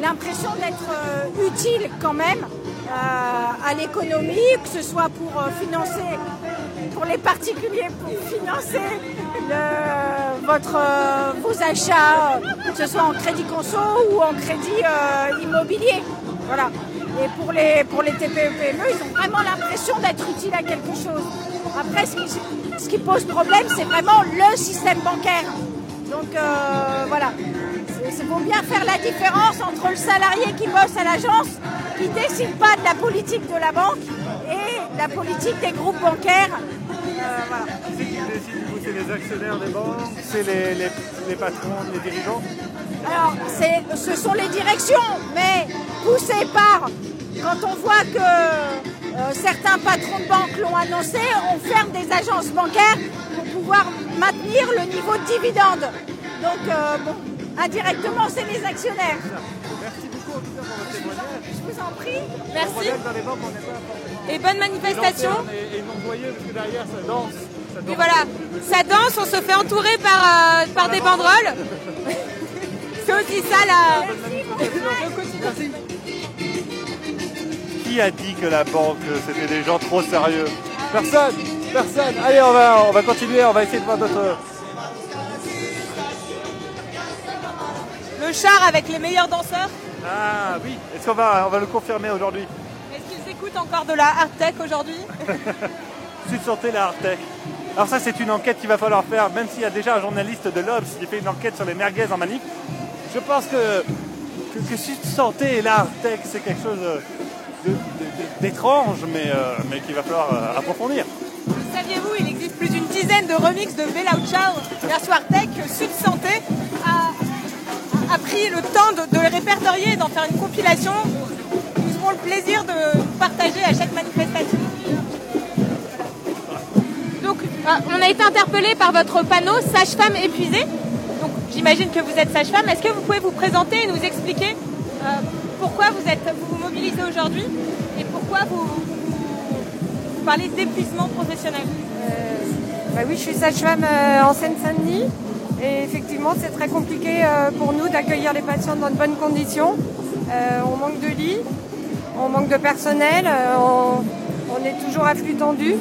l'impression d'être utiles quand même à l'économie, que ce soit pour financer, pour les particuliers, pour financer le- votre, euh, vos achats, que ce soit en crédit conso ou en crédit euh, immobilier. Voilà. Et pour les, pour les TPE-PME, ils ont vraiment l'impression d'être utiles à quelque chose. Après, ce qui, pose problème, c'est vraiment le système bancaire. Donc euh, voilà, c'est pour bien faire la différence entre le salarié qui bosse à l'agence, qui ne décide pas de la politique de la banque, et la politique des groupes bancaires. C'est les actionnaires des banques C'est les, les, les patrons, les dirigeants Alors, c'est- ce sont les directions, mais poussées par, quand on voit que euh, certains patrons de banque l'ont annoncé, on ferme des agences bancaires pour pouvoir maintenir le niveau de dividende. Donc, euh, bon, indirectement, c'est les actionnaires. Merci beaucoup en tout cas pour votre témoignage. Je vous en prie. Merci dans les banques, on pas et bonne manifestation. Et, et non voyeux parce que derrière ça danse. Danse. voilà, ça danse, on se fait entourer par, euh, par des banderoles. [LAUGHS] C'est aussi ça la... quotidien. Qui a dit que la banque c'était des gens trop sérieux? Personne Personne Allez on va, on va continuer, on va essayer de voir d'autres. Le char avec les meilleurs danseurs. Ah oui Est-ce qu'on va, on va le confirmer aujourd'hui? Est-ce qu'ils écoutent encore de la hard tech aujourd'hui? [LAUGHS] Sud Santé, la Artec. Alors ça c'est une enquête qu'il va falloir faire, même s'il y a déjà un journaliste de l'Obs qui fait une enquête sur les merguez en manif. Je pense que, que, Santé et la Artec c'est quelque chose de- d'étrange, mais, euh, mais qu'il va falloir euh, approfondir. Saviez-vous, il existe plus d'une dizaine de remixes de Bella Ciao version hard tech. Sud Santé a, pris le temps de, de les répertorier d'en faire une compilation. Nous aurons le plaisir de partager à chaque manifestation. Euh, on a été interpellé par votre panneau Sage-femme épuisée. Donc, j'imagine que vous êtes sage-femme. Est-ce que vous pouvez vous présenter et nous expliquer euh, pourquoi vous, êtes, vous mobilisez aujourd'hui et pourquoi vous, parlez d'épuisement professionnel? Bah oui, je suis sage-femme euh, en Seine-Saint-Denis. Et effectivement, c'est très compliqué euh, pour nous d'accueillir les patients dans de bonnes conditions. Euh, on manque de lits, on manque de personnel, euh, on, on est toujours à flux tendu.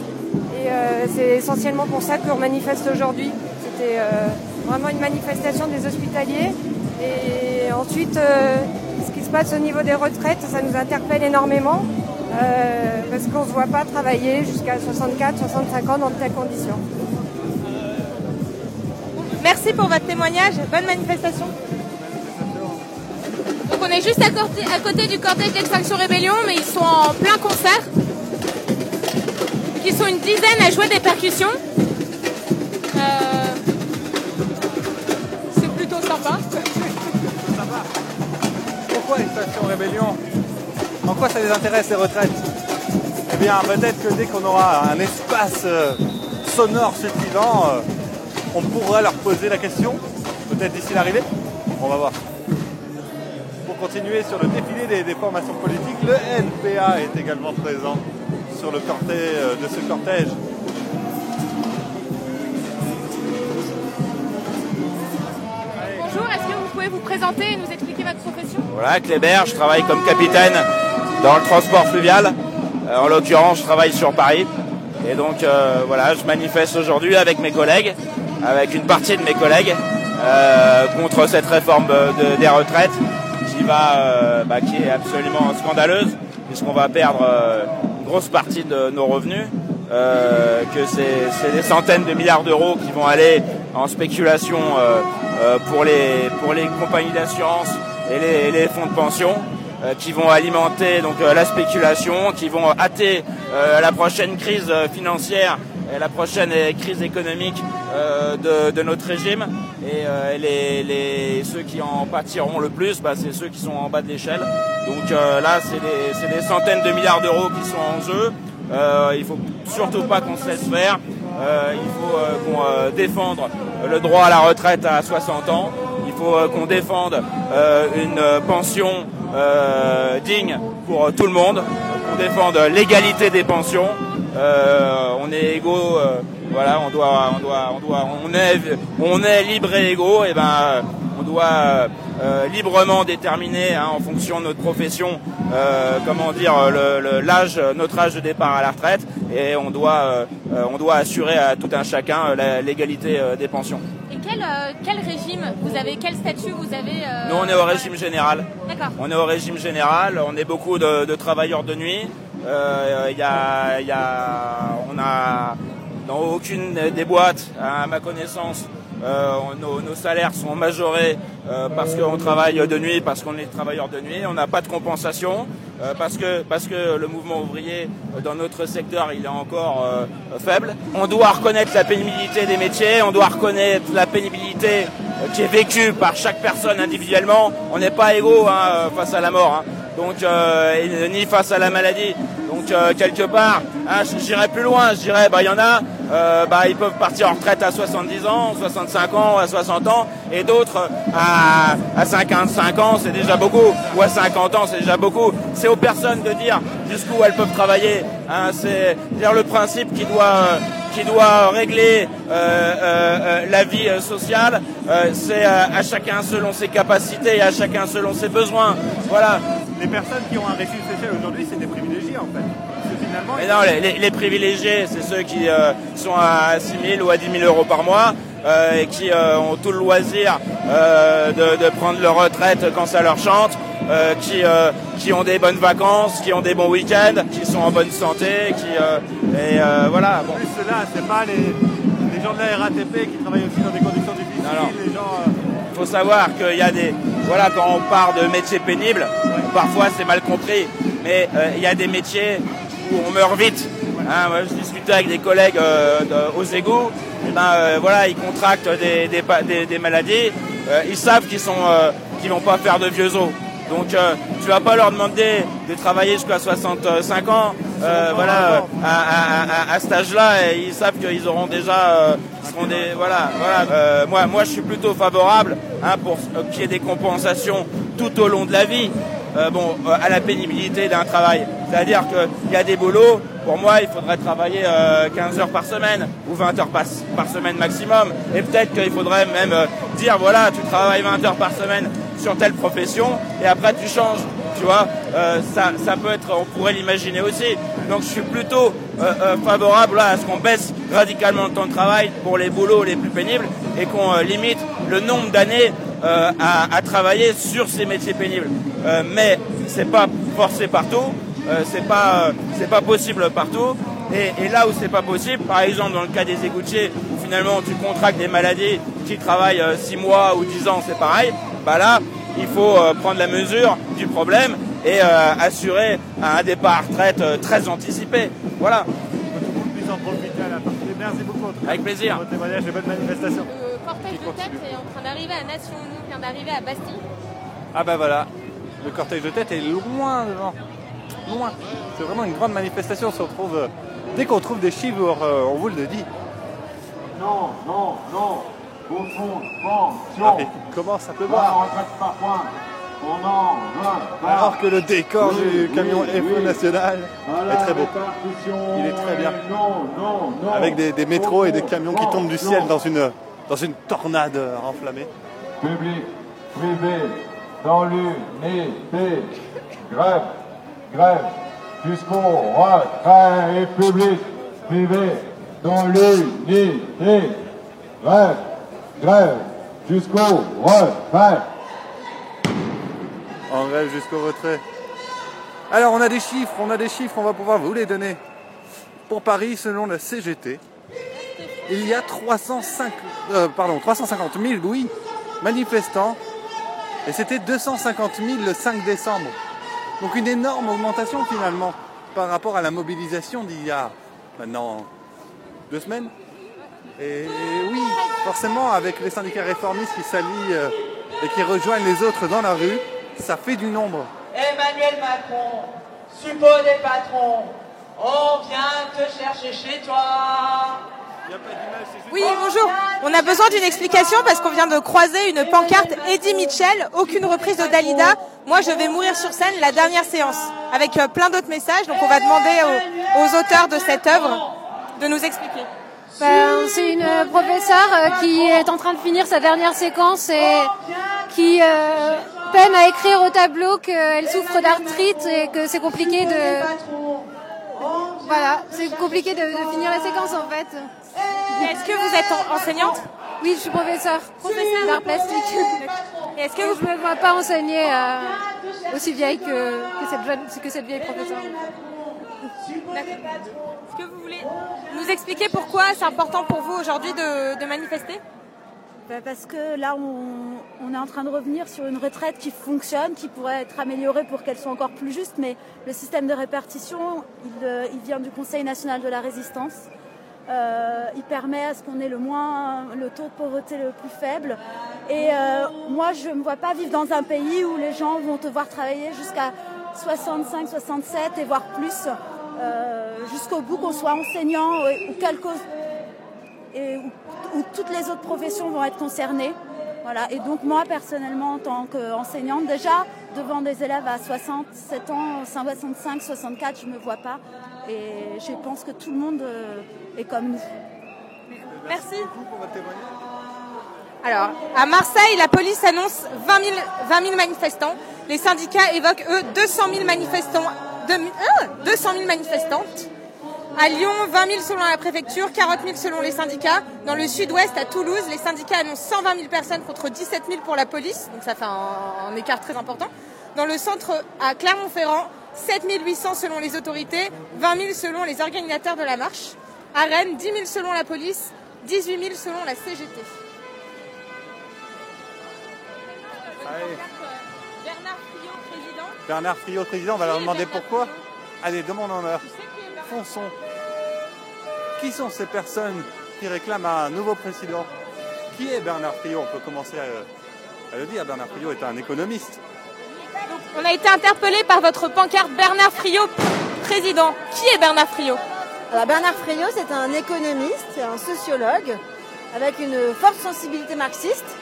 Et euh, c'est essentiellement pour ça qu'on manifeste aujourd'hui. c'était euh, vraiment une manifestation des hospitaliers. Et ensuite, euh, ce qui se passe au niveau des retraites, ça nous interpelle énormément parce qu'on ne se voit pas travailler jusqu'à 64, 65 ans dans de telles conditions. Merci pour votre témoignage. Bonne manifestation. Donc on est juste à côté, à côté du cortège d'Extinction Rébellion, mais ils sont en plein concert. Ils sont une dizaine à jouer des percussions. Euh, C'est plutôt sympa. Pourquoi Extinction Rébellion? En quoi ça les intéresse les retraites? Eh bien peut-être que dès qu'on aura un espace euh, sonore suffisant, euh, on pourra leur poser la question, peut-être d'ici l'arrivée. On va voir. Pour continuer sur le défilé des formations politiques, le NPA est également présent sur le cortège euh, de ce cortège. Bonjour, est-ce que vous pouvez vous présenter et nous expliquer votre profession? Voilà, Kléber, je travaille comme capitaine dans le transport fluvial. Euh, en l'occurrence, je travaille sur Paris. Et donc, euh, voilà, je manifeste aujourd'hui avec mes collègues, avec une partie de mes collègues, euh, contre cette réforme de- des retraites qui, va, euh, bah, qui est absolument scandaleuse, puisqu'on va perdre euh, grosse partie de nos revenus. euh, que c'est des centaines de milliards d'euros qui vont aller en spéculation euh, euh, pour, les, compagnies d'assurance et les, fonds de pension qui vont alimenter donc la spéculation, qui vont hâter la prochaine crise financière la prochaine crise économique euh, de, notre régime. Et euh, les, ceux qui en pâtiront le plus, bah, c'est ceux qui sont en bas de l'échelle. Donc euh, là, c'est des, centaines de milliards d'euros qui sont en jeu. Il faut surtout pas qu'on se laisse faire. Il faut qu'on défende le droit à la retraite à 60 ans. Il faut qu'on défende une pension digne pour tout le monde. Qu'on défende l'égalité des pensions. Euh, on est égaux. euh, voilà, on doit, on doit, on doit, on est, on est libre et égaux. Et ben, euh, on doit euh, librement déterminer hein, en fonction de notre profession, comment dire, l'âge, notre âge de départ à la retraite, et on doit, on doit assurer à tout un chacun l'égalité des pensions. Et quel, quel régime vous avez Quel statut vous avez Nous, on est au régime général. D'accord. On est au régime général. On est beaucoup de, de travailleurs de nuit. Euh, y a, y a, on a dans aucune des boîtes, à ma connaissance, euh, nos, salaires sont majorés euh, parce qu'on travaille de nuit, parce qu'on est travailleurs de nuit. On n'a pas de compensation euh, parce que parce que le mouvement ouvrier dans notre secteur il est encore faible. On doit reconnaître la pénibilité des métiers. On doit reconnaître la pénibilité qui est vécue par chaque personne individuellement. On n'est pas égaux hein, face à la mort. hein. Donc ni face à la maladie. Donc euh, quelque part, hein, j'irais plus loin, je dirais, bah il y en a, euh, bah ils peuvent partir en retraite à 70 ans, 65 ans, à 60 ans, et d'autres à, à 55 ans, c'est déjà beaucoup, ou à 50 ans, c'est déjà beaucoup. C'est aux personnes de dire jusqu'où elles peuvent travailler. Hein, c'est dire le principe qui doit euh, qui doit régler la vie sociale, c'est à chacun selon ses capacités et à chacun selon ses besoins. Voilà. Les personnes qui ont un régime spécial aujourd'hui, c'est des privilégiés en fait. Parce que finalement, Mais non, les, les- les privilégiés, c'est ceux qui euh, sont à 6 000 ou à 10 000 euros par mois euh, et qui euh, ont tout le loisir de, de prendre leur retraite quand ça leur chante, qui, qui ont des bonnes vacances, qui ont des bons week-ends, qui sont en bonne santé, qui et voilà. Bon. En plus, ceux-là, c'est pas les, les gens de la RATP qui travaillent aussi dans des conditions difficiles. Non. Les gens, faut savoir qu'il y a des. Voilà, quand on part de métiers pénibles, parfois c'est mal compris, mais euh, il y a des métiers où on meurt vite. Hein, je discutais avec des collègues euh, aux égouts, ben, euh, ils contractent des, maladies, ils savent qu'ils sont, qu'ils vont pas faire de vieux os. Donc euh, tu vas pas leur demander de travailler jusqu'à 65 ans, euh, voilà, à, à- à- à cet âge-là, et ils savent qu'ils auront déjà, euh, ils seront des, voilà, voilà. Euh, moi, moi, je suis plutôt favorable hein, pour qu'il y ait des compensations tout au long de la vie. bon, à la pénibilité d'un travail. C'est-à-dire qu'il y a des boulots, pour moi, il faudrait travailler euh, 15 heures par semaine ou 20 heures par, par semaine maximum. Et peut-être qu'il faudrait même dire, voilà, tu travailles 20 heures par semaine sur telle profession et après tu changes. Tu vois, Euh, ça, ça peut être, on pourrait l'imaginer aussi. Donc je suis plutôt euh, euh, favorable à ce qu'on baisse radicalement le temps de travail pour les boulots les plus pénibles et qu'on limite le nombre d'années à, travailler sur ces métiers pénibles. Mais c'est pas forcé partout, c'est pas c'est pas possible partout. Et, là où c'est pas possible, par exemple dans le cas des égoutiers, finalement tu contractes des maladies qui travaillent 6 mois ou 10 ans, c'est pareil, bah là, il faut euh, prendre la mesure du problème et euh, assurer un départ à retraite euh, très anticipé. Voilà. puisse en profiter à la partie. Merci beaucoup. en tout cas, Avec plaisir. pour Votre témoignage et bonne manifestation. Le cortège de tête est en train d'arriver à Nation. Nous vient d'arriver à Bastille. Ah bah voilà, le cortège de tête est loin devant. Loin. C'est vraiment une grande manifestation. On se retrouve, euh, dès qu'on trouve des chiffres, on vous le dit. Non, non, non. Au fond, Ah, par points. On en veut pas. Alors que le décor du camion oui, FE oui. national est très beau. Il est très bien. Non, non, non. Avec des, des métros et des camions qui tombent du ciel dans une, dans une tornade enflammée. Public, privé, dans l'unité. Grève, grève, jusqu'au retrait public, privé, dans l'unité. Grève, grève, jusqu'au retrait. En grève jusqu'au retrait. Alors on a des chiffres, on a des chiffres, on va pouvoir vous les donner. Pour Paris, selon la CGT, il y a 305, euh, pardon, 350 000 oui, manifestants et c'était 250 000 le 5 décembre. Donc une énorme augmentation finalement par rapport à la mobilisation d'il y a maintenant deux semaines. Et oui, forcément, avec les syndicats réformistes qui s'allient euh, et qui rejoignent les autres dans la rue, ça fait du nombre. Emmanuel Macron, suppôt des patrons, on vient te chercher chez toi. Oui, bonjour. On a besoin d'une explication parce qu'on vient de croiser une pancarte Eddie Mitchell, aucune reprise de Dalida. Moi, je vais mourir sur scène, la dernière séance, avec euh, plein d'autres messages. Donc, on va demander aux, aux auteurs de cette œuvre de nous expliquer. Ben, c'est une professeure qui est en train de finir sa dernière séquence et qui euh, peine à écrire au tableau qu'elle souffre d'arthrite et que c'est compliqué de... Voilà, c'est compliqué de, de finir la séquence en fait. Est-ce que vous êtes en- enseignante? Oui, je suis professeur. Professeur d'art plastique. Est-ce que vous je ne me vois pas enseigner euh, aussi vieille que, que, cette jeune, que cette vieille professeure. D'accord. Que vous voulez nous expliquer pourquoi c'est important pour vous aujourd'hui de, manifester Ben, Parce que là, on, est en train de revenir sur une retraite qui fonctionne, qui pourrait être améliorée pour qu'elle soit encore plus juste, mais le système de répartition, il, euh, vient du Conseil national de la résistance. Euh, il permet à ce qu'on ait le moins le taux de pauvreté le plus faible. Et euh, moi, je ne me vois pas vivre dans un pays où les gens vont devoir travailler jusqu'à 65, 67 et voire plus, jusqu'au bout qu'on soit enseignant ou, ou quelque et où, où toutes les autres professions vont être concernées. Voilà. Et donc moi personnellement en tant qu'enseignante, déjà devant des élèves à 67 ans, 65, 64, je ne me vois pas. Et je pense que tout le monde euh, est comme nous. Merci. Alors, à Marseille, la police annonce 20 000, 20 000 manifestants. Les syndicats évoquent, eux, 200 000 manifestants, deux mi- euh, 200 000 manifestantes. À Lyon, 20 000 selon la préfecture, 40 000 selon les syndicats. Dans le sud-ouest, à Toulouse, les syndicats annoncent 120 000 personnes contre 17 000 pour la police. Donc ça fait un, un écart très important. Dans le centre, à Clermont-Ferrand, 7 800 selon les autorités, 20 000 selon les organisateurs de la marche. À Rennes, 10 000 selon la police, 18 000 selon la CGT. Président. Bernard Friot, président, on va leur demander pourquoi. Allez, demande en heure. Fonçons. Qui sont ces personnes qui réclament un nouveau président? Qui est Bernard Friot? On peut commencer à, à le dire. Bernard Friot est un économiste. On a été interpellé par votre pancarte Bernard Friot, président. Qui est Bernard Friot? Alors Bernard Friot, c'est un économiste, un sociologue avec une forte sensibilité marxiste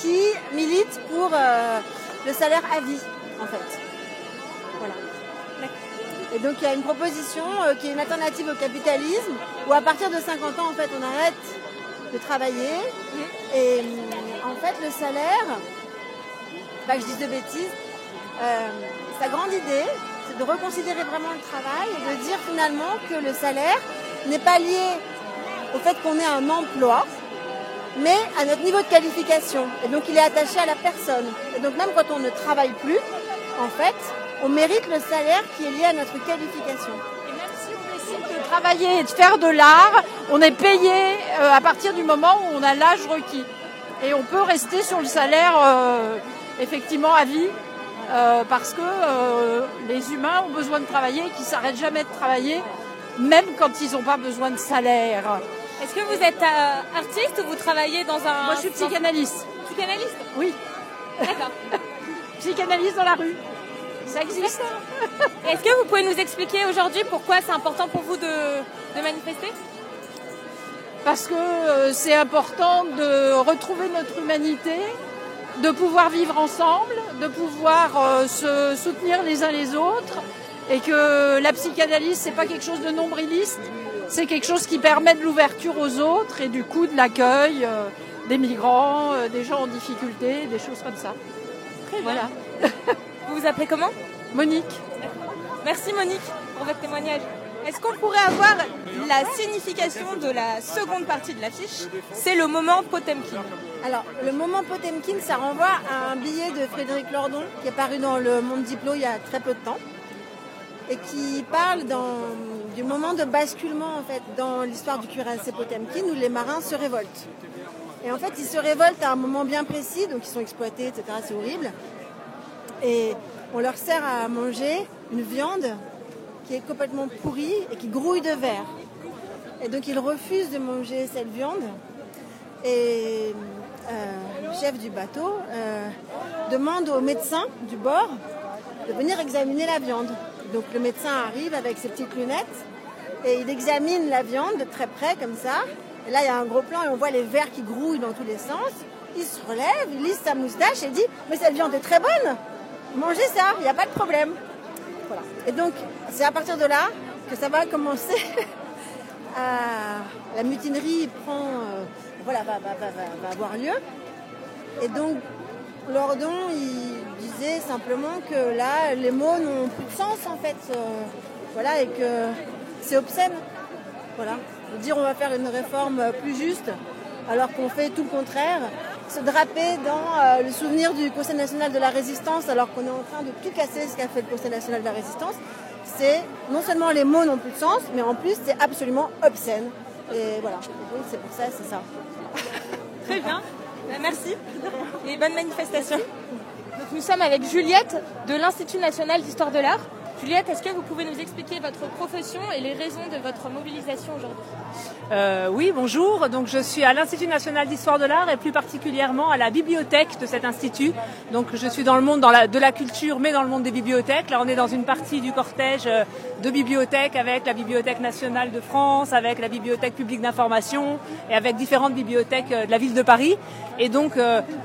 qui milite pour euh, le salaire à vie, en fait. Voilà. Et donc il y a une proposition euh, qui est une alternative au capitalisme où à partir de 50 ans, en fait, on arrête de travailler et hum, en fait le salaire, pas que je dise de bêtises, euh, sa grande idée, c'est de reconsidérer vraiment le travail et de dire finalement que le salaire n'est pas lié au fait qu'on ait un emploi, mais à notre niveau de qualification. Et donc il est attaché à la personne. Et donc même quand on ne travaille plus, en fait, on mérite le salaire qui est lié à notre qualification. Et même si on décide de travailler et de faire de l'art, on est payé euh, à partir du moment où on a l'âge requis. Et on peut rester sur le salaire euh, effectivement à vie. euh, parce que les humains ont besoin de travailler et qu'ils s'arrêtent jamais de travailler, même quand ils n'ont pas besoin de salaire. Est-ce que vous êtes euh, artiste ou vous travaillez dans un... Moi, je suis psychanalyste. Psychanalyste Oui. D'accord. [LAUGHS] Psychanalyste dans la rue. Ça existe. Est-ce que vous pouvez nous expliquer aujourd'hui pourquoi c'est important pour vous de, de manifester? Parce que euh, c'est important de retrouver notre humanité, de pouvoir vivre ensemble, de pouvoir euh, se soutenir les uns les autres, et que la psychanalyse c'est pas quelque chose de nombriliste, c'est quelque chose qui permet de l'ouverture aux autres et du coup de l'accueil euh, des migrants, euh, des gens en difficulté, des choses comme ça. Très bien. Voilà. Vous vous appelez comment? Monique. Merci Monique pour votre témoignage. Est-ce qu'on pourrait avoir la signification de la seconde partie de l'affiche? C'est le moment Potemkin. Alors, le moment Potemkin, ça renvoie à un billet de Frédéric Lordon qui est paru dans le Monde Diplo il y a très peu de temps et qui parle dans- du moment de basculement en fait dans l'histoire du cuirassé Potemkin où les marins se révoltent. Et en fait, ils se révoltent à un moment bien précis, donc ils sont exploités, etc. C'est horrible. Et on leur sert à manger une viande qui est complètement pourrie et qui grouille de verre. Et donc ils refusent de manger cette viande. Et euh, le chef du bateau euh, demande au médecin du bord de venir examiner la viande. Donc le médecin arrive avec ses petites lunettes et il examine la viande de très près comme ça. Et là il y a un gros plan et on voit les vers qui grouillent dans tous les sens. Il se relève, il lisse sa moustache et dit Mais cette viande est très bonne Mangez ça, il n'y a pas de problème. Et donc c'est à partir de là que ça va commencer [LAUGHS] la mutinerie prend, euh, voilà, va- va avoir lieu. Et donc, Lordon, il disait simplement que là, les mots n'ont plus de sens, en fait. euh, voilà, et que c'est obscène. Voilà. Dire on va faire une réforme plus juste, alors qu'on fait tout le contraire. Se draper dans euh, le souvenir du Conseil national de la résistance, alors qu'on est en train de tout casser ce qu'a fait le Conseil national de la résistance, c'est non seulement les mots n'ont plus de sens, mais en plus c'est absolument obscène. Et voilà. Donc c'est pour ça, c'est ça. Très bien. Bah, Merci et bonne manifestation. Nous sommes avec Juliette de l'Institut national d'histoire de l'art. Juliette, est-ce que vous pouvez nous expliquer votre profession et les raisons de votre mobilisation aujourd'hui Euh, oui, bonjour. Donc, je suis à l'Institut national d'histoire de l'art et plus particulièrement à la bibliothèque de cet institut. Donc, je suis dans le monde de la culture, mais dans le monde des bibliothèques. Là, on est dans une partie du cortège euh, de bibliothèques avec la Bibliothèque nationale de France, avec la Bibliothèque publique d'information et avec différentes bibliothèques euh, de la ville de Paris. Et donc,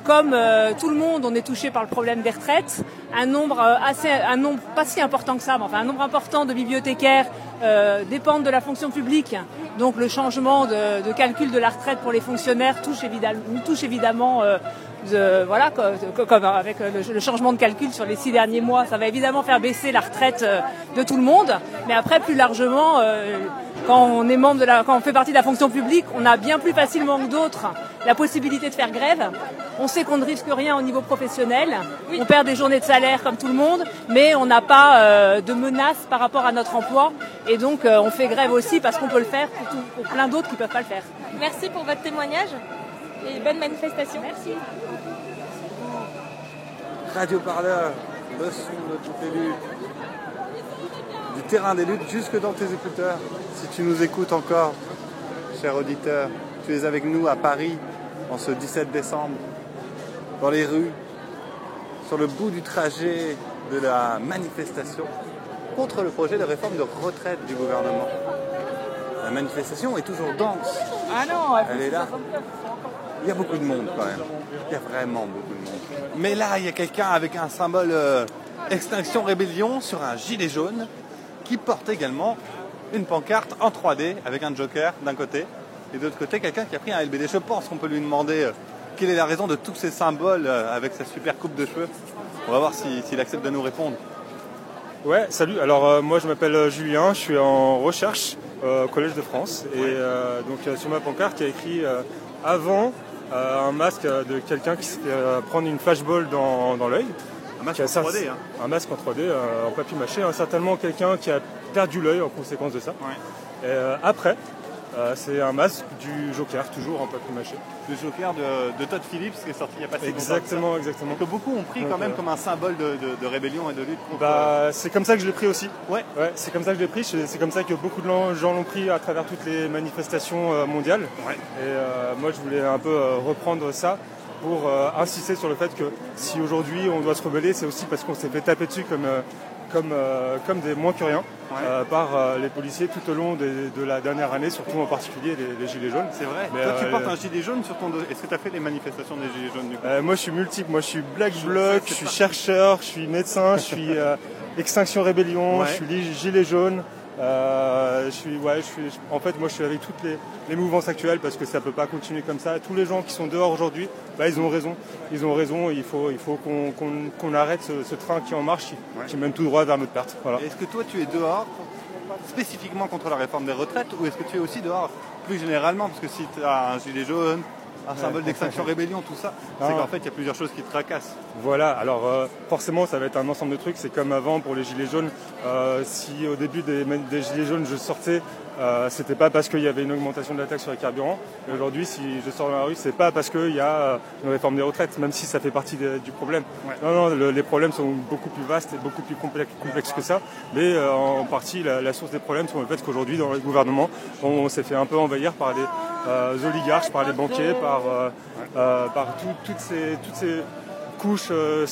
comme tout le monde, on est touché par le problème des retraites. Un nombre assez, un nombre pas si important que un nombre important de bibliothécaires euh, dépendent de la fonction publique. Donc le changement de, calcul de la retraite pour les fonctionnaires touche évidemment, nous touche évidemment. euh, de- voilà, co- co- comme avec le, le changement de calcul sur les six derniers mois, ça va évidemment faire baisser la retraite euh, de tout le monde. Mais après, plus largement, euh, quand on est membre de la, quand on fait partie de la fonction publique, on a bien plus facilement que d'autres la possibilité de faire grève. On sait qu'on ne risque rien au niveau professionnel. On perd des journées de salaire comme tout le monde, mais on n'a pas euh, de menace par rapport à notre emploi. Et donc, euh, on fait grève aussi parce qu'on peut le faire pour, tout- pour plein d'autres qui ne peuvent pas le faire. Merci pour votre témoignage et bonne manifestation. Merci. Radio Parleur, le son de toutes les luttes. Du terrain des luttes jusque dans tes écouteurs. Si tu nous écoutes encore, cher auditeur, tu es avec nous à Paris en ce 17 décembre, dans les rues, sur le bout du trajet de la manifestation contre le projet de réforme de retraite du gouvernement. La manifestation est toujours dense. Ah non, Elle est là. Il y a beaucoup de monde quand même. Il y a vraiment beaucoup de monde. Mais là, il y a quelqu'un avec un symbole euh, Extinction Rébellion sur un gilet jaune qui porte également une pancarte en 3D avec un joker d'un côté et de l'autre côté quelqu'un qui a pris un LBD. Je pense qu'on peut lui demander euh, quelle est la raison de tous ces symboles euh, avec sa super coupe de cheveux. On va voir si- s'il accepte de nous répondre. Ouais, salut. Alors euh, moi je m'appelle Julien, je suis en recherche euh, au Collège de France et euh, donc euh, sur ma pancarte il y a écrit euh, avant euh, un masque de quelqu'un qui fait euh, prendre une flashball dans, dans l'œil. Un masque en cer- 3D, hein. Un masque en 3D euh, en papier mâché. hein, certainement quelqu'un qui a perdu l'œil en conséquence de ça. Et après, euh, c'est un masque du Joker, toujours en papier mâché. Le Joker de, de Todd Phillips qui est sorti il n'y a pas si longtemps. Exactement, exactement. Que beaucoup ont pris quand même euh, comme un symbole de, de- de rébellion et de lutte contre. Bah, c'est comme ça que je l'ai pris aussi. Ouais. c'est comme ça que je l'ai pris. C'est comme ça que beaucoup de gens l'ont pris à travers toutes les manifestations euh, mondiales. Et euh, moi, je voulais un peu euh, reprendre ça pour euh, insister sur le fait que si aujourd'hui on doit se rebeller, c'est aussi parce qu'on s'est fait taper dessus comme, euh, comme, euh, comme des moins que rien euh, par euh, les policiers tout au long des- de la dernière année, surtout en particulier les, les gilets jaunes. C'est vrai. Mais, Toi, tu portes un gilet jaune sur ton dos. Est-ce que tu as fait les manifestations des gilets jaunes du coup? Moi, je suis multiple. Moi, je suis Black Bloc, je suis chercheur, je suis médecin, je suis [LAUGHS] Extinction Rébellion, Ouais. je suis Gilet jaune. Euh, je suis, ouais, je suis, en fait, moi, je suis avec toutes les, les mouvances actuelles parce que ça peut pas continuer comme ça. Tous les gens qui sont dehors aujourd'hui, bah, ils ont raison. Ils ont raison. Il faut, il faut qu'on arrête ce, ce train qui en marche, qui, qui mène tout droit vers notre perte. Voilà. Est-ce que toi, tu es dehors spécifiquement contre la réforme des retraites ou est-ce que tu es aussi dehors plus généralement? Parce que si tu as un gilet jaune, un symbole Ouais. d'extinction [LAUGHS] rébellion, tout ça, c'est Non. qu'en fait, il y a plusieurs choses qui te tracassent. Voilà, alors euh, forcément ça va être un ensemble de trucs, c'est comme avant pour les gilets jaunes. Euh, si au début des, des gilets jaunes je sortais, euh, c'était pas parce qu'il y avait une augmentation de la taxe sur les carburants. Et aujourd'hui si je sors dans la rue, c'est pas parce qu'il y a euh, une réforme des retraites, même si ça fait partie du problème. Non, non, le- les problèmes sont beaucoup plus vastes et beaucoup plus complexes, complexes que ça. Mais euh, en partie la, la source des problèmes sont le fait qu'aujourd'hui dans le gouvernement, on, on s'est fait un peu envahir par les euh, oligarches, par les banquiers, par, par tout- toutes ces, toutes ces couches euh,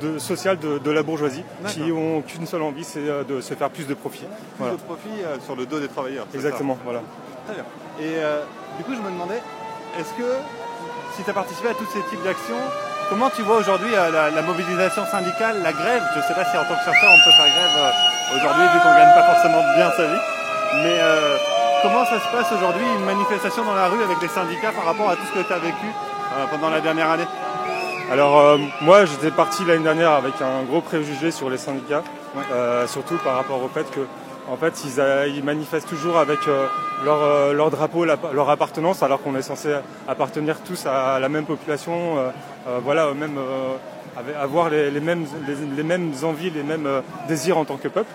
de, sociales de, de la bourgeoisie qui D'accord. ont qu'une seule envie, c'est euh, de se faire plus de profit. Plus Voilà. de profit euh, sur le dos des travailleurs. Exactement, ça voilà. Très bien. Et euh, du coup, je me demandais, est-ce que si tu as participé à tous ces types d'actions, comment tu vois aujourd'hui la, la mobilisation syndicale, la grève? Je ne sais pas si en tant que chercheur on peut faire grève aujourd'hui vu qu'on ne gagne pas forcément bien sa vie. Mais euh, comment ça se passe aujourd'hui, une manifestation dans la rue avec les syndicats par rapport à tout ce que tu as vécu euh, pendant la dernière année? Alors euh, moi j'étais parti l'année dernière avec un gros préjugé sur les syndicats, euh, surtout par rapport au fait que en fait ils, a- ils manifestent toujours avec euh, leur, euh, leur drapeau, la- leur appartenance, alors qu'on est censé appartenir tous à la même population, euh, euh, voilà, au même, euh, avoir les, les mêmes, les, les mêmes envies, les mêmes euh, désirs en tant que peuple.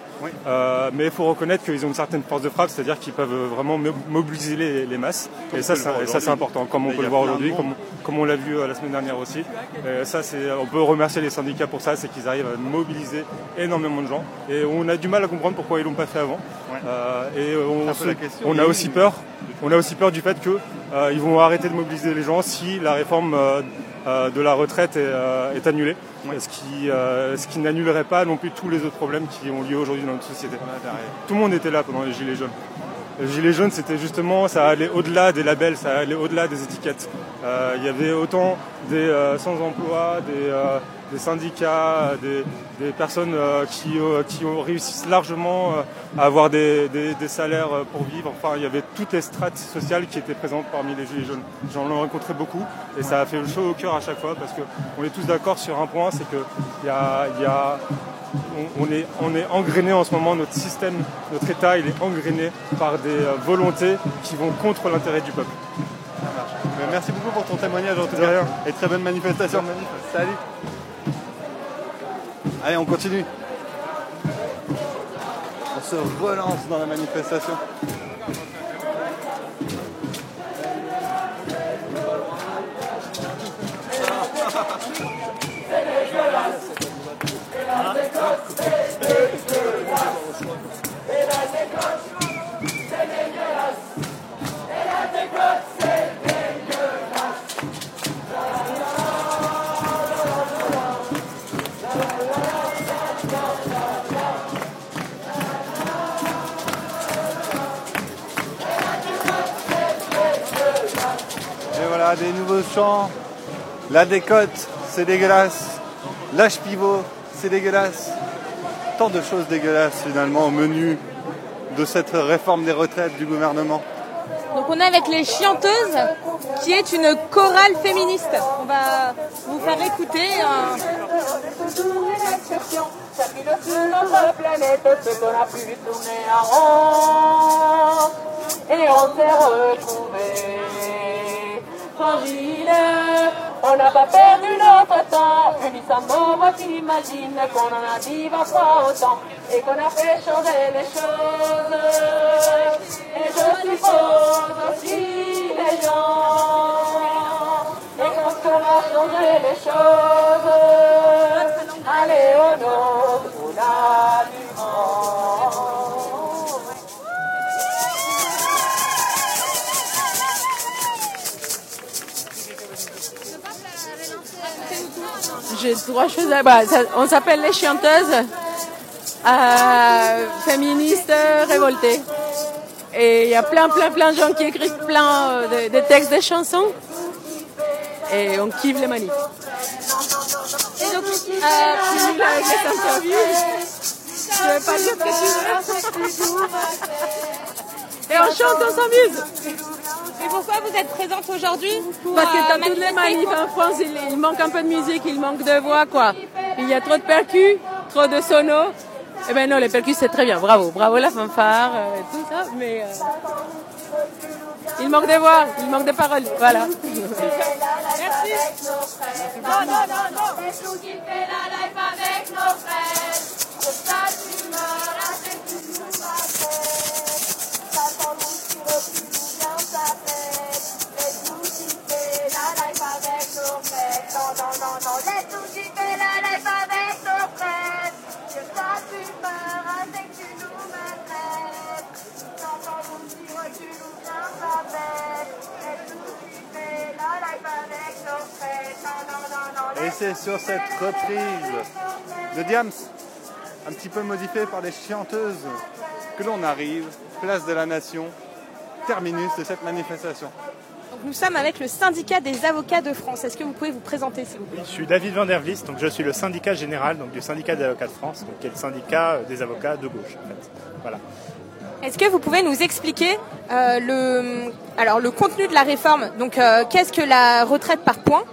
Euh, mais il faut reconnaître qu'ils ont une certaine force de frappe, c'est-à-dire qu'ils peuvent vraiment mo- mobiliser les, les masses. Comme et ça, c'est- important, comme on Mais peut le voir aujourd'hui, comme, comme on l'a vu euh, la semaine dernière aussi. Et ça, c'est, on peut remercier les syndicats pour ça, c'est qu'ils arrivent à mobiliser énormément de gens. Et on a du mal à comprendre pourquoi ils l'ont pas fait avant. Euh, et on, se- a aussi eu- peur. On a aussi peur du fait que euh, ils vont arrêter de mobiliser les gens si la réforme euh, euh, de la retraite est, euh, est annulée. Ce qui, euh, ce qui n'annulerait pas non plus tous les autres problèmes qui ont lieu aujourd'hui dans notre société. Tout le monde était là pendant les Gilets jaunes. Les Gilets jaunes, c'était justement, ça allait au-delà des labels, ça allait au-delà des étiquettes. Euh, Il y avait autant des euh, sans-emploi, des, euh, des syndicats, des, des personnes euh, qui, euh, qui ont réussi largement euh, à avoir des, des- des salaires pour vivre. Enfin, il y avait toutes les strates sociales qui étaient présentes parmi les Gilets jaunes. J'en ai rencontré beaucoup et ça a fait le chaud au cœur à chaque fois parce qu'on est tous d'accord sur un point, c'est qu'il y a, il y a on, on est, on est engrainé en ce moment, notre système, notre État, il est engrainé par des volontés qui vont contre l'intérêt du peuple. Merci beaucoup pour ton témoignage en tout cas. Et très bonne manifestation. Salut. Allez, on continue. On se relance dans la manifestation. Des nouveaux chants. La décote, c'est dégueulasse. L'âge pivot, c'est dégueulasse. Tant de choses dégueulasses finalement au menu de cette réforme des retraites du gouvernement. Donc on est avec les Chianteuses, qui est une chorale féministe. On va vous faire écouter. un- et on s'est retrouvés. On n'a pas perdu notre temps, unis ensemble, moi qui imagine qu'on en a dit vingt fois autant et qu'on a fait changer les choses. Et je suppose aussi les gens, et quand on va changer les choses, allez au nom, on a du vent. J'ai trois choses à bah, On s'appelle les chanteuses euh, féministes révoltées. Et il y a plein, plein, plein de gens qui écrivent plein euh, de, textes de chansons. Et on kiffe les manifs. Et. Et on chante, on s'amuse. Et pourquoi vous êtes présente aujourd'hui Parce que euh, dans toutes les manifs en France, il, il manque un peu de musique, il manque de voix, quoi. Il y a trop de percus, trop de sonos. Eh ben non, les percus, c'est très bien. Bravo, bravo la fanfare, euh, tout ça. Mais euh, il manque de voix, il manque de paroles. Voilà. Merci. Non, non, non, non. Et c'est sur cette reprise de Diams, un petit peu modifiée par les chanteuses, que l'on arrive, place de la Nation, terminus de cette manifestation. Nous sommes avec le syndicat des avocats de France. Est-ce que vous pouvez vous présenter, s'il vous plaît Je suis David Van der Vlis, donc je suis le syndicat général donc du syndicat des avocats de France, donc qui est le syndicat euh, des avocats de gauche. En fait. Voilà. Est-ce que vous pouvez nous expliquer euh, le, alors, le contenu de la réforme? Donc, euh, qu'est-ce que la retraite par points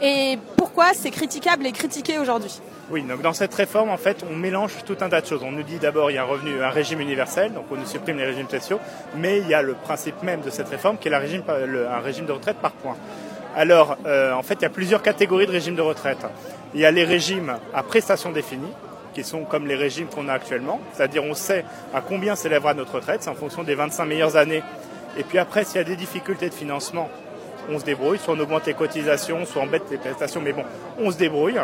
et pourquoi c'est critiquable et critiqué aujourd'hui? Oui, donc dans cette réforme, en fait, on mélange tout un tas de choses. On nous dit d'abord il y a un revenu, un régime universel, donc on nous supprime les régimes spéciaux, mais il y a le principe même de cette réforme qui est un régime de retraite par points. Alors, euh, en fait, il y a plusieurs catégories de régimes de retraite. Il y a les régimes à prestations définies, qui sont comme les régimes qu'on a actuellement, c'est-à-dire on sait à combien s'élèvera notre retraite, c'est en fonction des 25 meilleures années. Et puis après, s'il y a des difficultés de financement, on se débrouille, soit on augmente les cotisations, soit on baisse les prestations, mais bon, on se débrouille.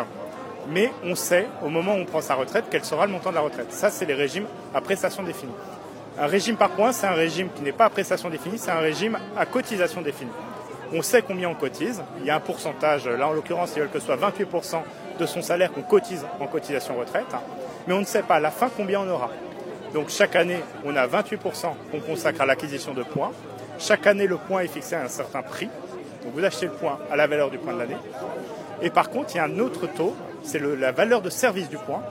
Mais on sait, au moment où on prend sa retraite, quel sera le montant de la retraite. Ça, c'est les régimes à prestations définies. Un régime par points, c'est un régime qui n'est pas à prestation définie, c'est un régime à cotisation définie. On sait combien on cotise. Il y a un pourcentage, là en l'occurrence, ils veulent que ce soit 28% de son salaire qu'on cotise en cotisation retraite. Mais on ne sait pas à la fin combien on aura. Donc chaque année, on a 28% qu'on consacre à l'acquisition de points. Chaque année, le point est fixé à un certain prix. Donc vous achetez le point à la valeur du point de l'année. Et par contre, il y a un autre taux, c'est la valeur de service du point.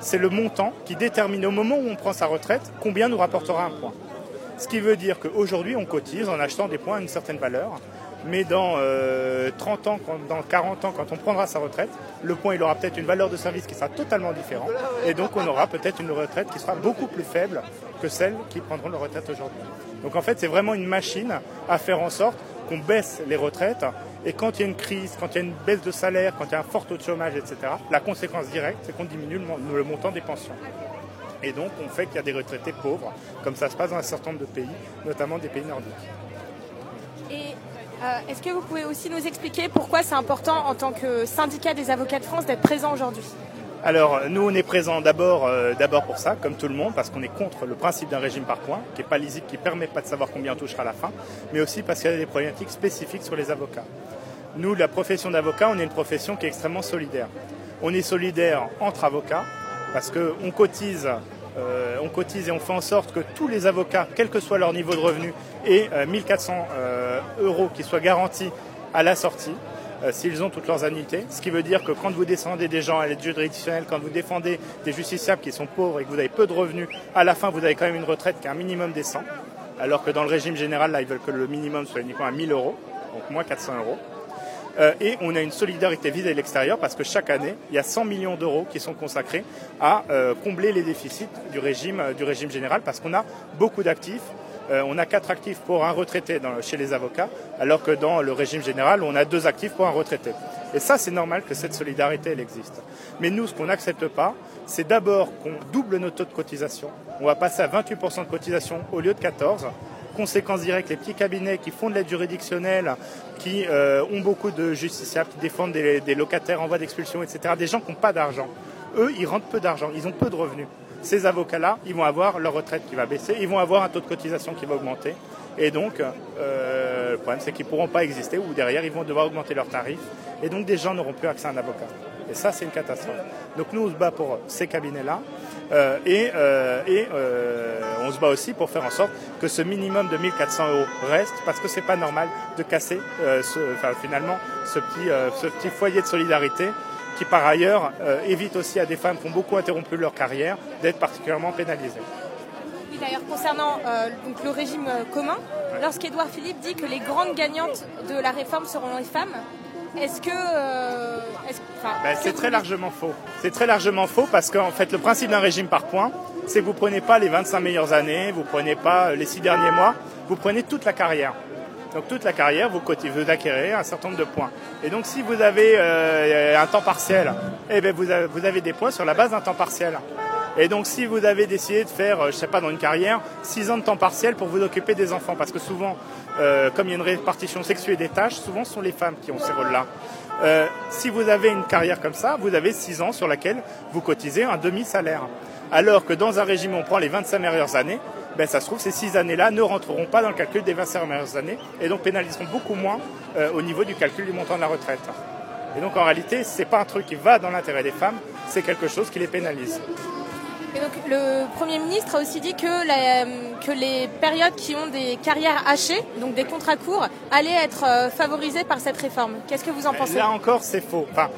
C'est le montant qui détermine au moment où on prend sa retraite combien nous rapportera un point. Ce qui veut dire qu'aujourd'hui, on cotise en achetant des points à une certaine valeur. Mais dans euh, 30 ans, dans 40 ans, quand on prendra sa retraite, le point il aura peut-être une valeur de service qui sera totalement différente. Et donc on aura peut-être une retraite qui sera beaucoup plus faible que celles qui prendront leur retraite aujourd'hui. Donc en fait, c'est vraiment une machine à faire en sorte qu'on baisse les retraites. Et quand il y a une crise, quand il y a une baisse de salaire, quand il y a un fort taux de chômage, etc., la conséquence directe, c'est qu'on diminue le, mon- le montant des pensions. Et donc, on fait qu'il y a des retraités pauvres, comme ça se passe dans un certain nombre de pays, notamment des pays nordiques. Et euh, est-ce que vous pouvez aussi nous expliquer pourquoi c'est important en tant que syndicat des avocats de France d'être présent aujourd'hui? Alors, nous, on est présents d'abord euh, d'abord pour ça, comme tout le monde, parce qu'on est contre le principe d'un régime par points, qui n'est pas lisible, qui permet pas de savoir combien on touchera à la fin, mais aussi parce qu'il y a des problématiques spécifiques sur les avocats. Nous, la profession d'avocat, on est une profession qui est extrêmement solidaire. On est solidaire entre avocats, parce qu'on cotise, euh, on cotise et on fait en sorte que tous les avocats, quel que soit leur niveau de revenu, aient euh, 1400 euh, euros qui soient garantis à la sortie euh, s'ils ont toutes leurs annuités. Ce qui veut dire que quand vous descendez des gens à l'aide juridictionnelle, quand vous défendez des justiciables qui sont pauvres et que vous avez peu de revenus, à la fin vous avez quand même une retraite qui est un minimum décent. Alors que dans le régime général, là, ils veulent que le minimum soit uniquement à 1000 euros, donc moins 400 euros. Euh, et on a une solidarité vis-à-vis de l'extérieur parce que chaque année, il y a 100 millions d'euros qui sont consacrés à euh, combler les déficits du régime, du régime général parce qu'on a beaucoup d'actifs. Euh, on a quatre actifs pour un retraité chez les avocats, alors que dans le régime général, on a deux actifs pour un retraité. Et ça, c'est normal que cette solidarité, elle existe. Mais nous, ce qu'on n'accepte pas, c'est d'abord qu'on double nos taux de cotisation. On va passer à 28% de cotisation au lieu de 14. Conséquence directe, les petits cabinets qui font de l'aide juridictionnelle, qui euh, ont beaucoup de justiciables, qui défendent des, des locataires en voie d'expulsion, etc., des gens qui n'ont pas d'argent. Eux, ils rentrent peu d'argent, ils ont peu de revenus. Ces avocats-là, ils vont avoir leur retraite qui va baisser, ils vont avoir un taux de cotisation qui va augmenter. Et donc, euh, le problème, c'est qu'ils ne pourront pas exister, ou derrière, ils vont devoir augmenter leurs tarifs. Et donc, des gens n'auront plus accès à un avocat. Et ça, c'est une catastrophe. Donc, nous, on se bat pour ces cabinets-là. Euh, et euh, euh, on se bat aussi pour faire en sorte que ce minimum de 1400 euros reste, parce que c'est pas normal de casser finalement ce petit foyer de solidarité qui, par ailleurs, euh, évite aussi à des femmes qui ont beaucoup interrompu leur carrière d'être particulièrement pénalisées. Oui, d'ailleurs, concernant euh, donc, le régime euh, commun, lorsqu'Édouard Philippe dit que les grandes gagnantes de la réforme seront les femmes, est-ce que. euh, est-ce- enfin, Ben, est-ce c'est que très vous- largement faux. C'est très largement faux parce qu'en fait, le principe d'un régime par points, c'est que vous prenez pas les 25 meilleures années, vous prenez pas les 6 derniers mois, vous prenez toute la carrière. Donc toute la carrière, vous, vous acquérez un certain nombre de points. Et donc si vous avez euh, un temps partiel, eh ben, vous, avez, des points sur la base d'un temps partiel. Et donc si vous avez décidé de faire, euh, je sais pas, dans une carrière, 6 ans de temps partiel pour vous occuper des enfants, parce que souvent, euh, comme il y a une répartition sexuée des tâches, souvent ce sont les femmes qui ont ces rôles-là. Euh, si vous avez une carrière comme ça, vous avez 6 ans sur laquelle vous cotisez un demi-salaire. Alors que dans un régime on prend les 25 meilleures années, ben, ça se trouve, ces 6 années-là ne rentreront pas dans le calcul des 25 meilleures années et donc pénaliseront beaucoup moins euh, au niveau du calcul du montant de la retraite. Et donc en réalité, c'est pas un truc qui va dans l'intérêt des femmes, c'est quelque chose qui les pénalise. Et donc, le Premier ministre a aussi dit que, la- que les périodes qui ont des carrières hachées, donc des contrats courts, allaient être euh, favorisées par cette réforme. Qu'est-ce que vous en pensez? Là encore, c'est faux. Enfin,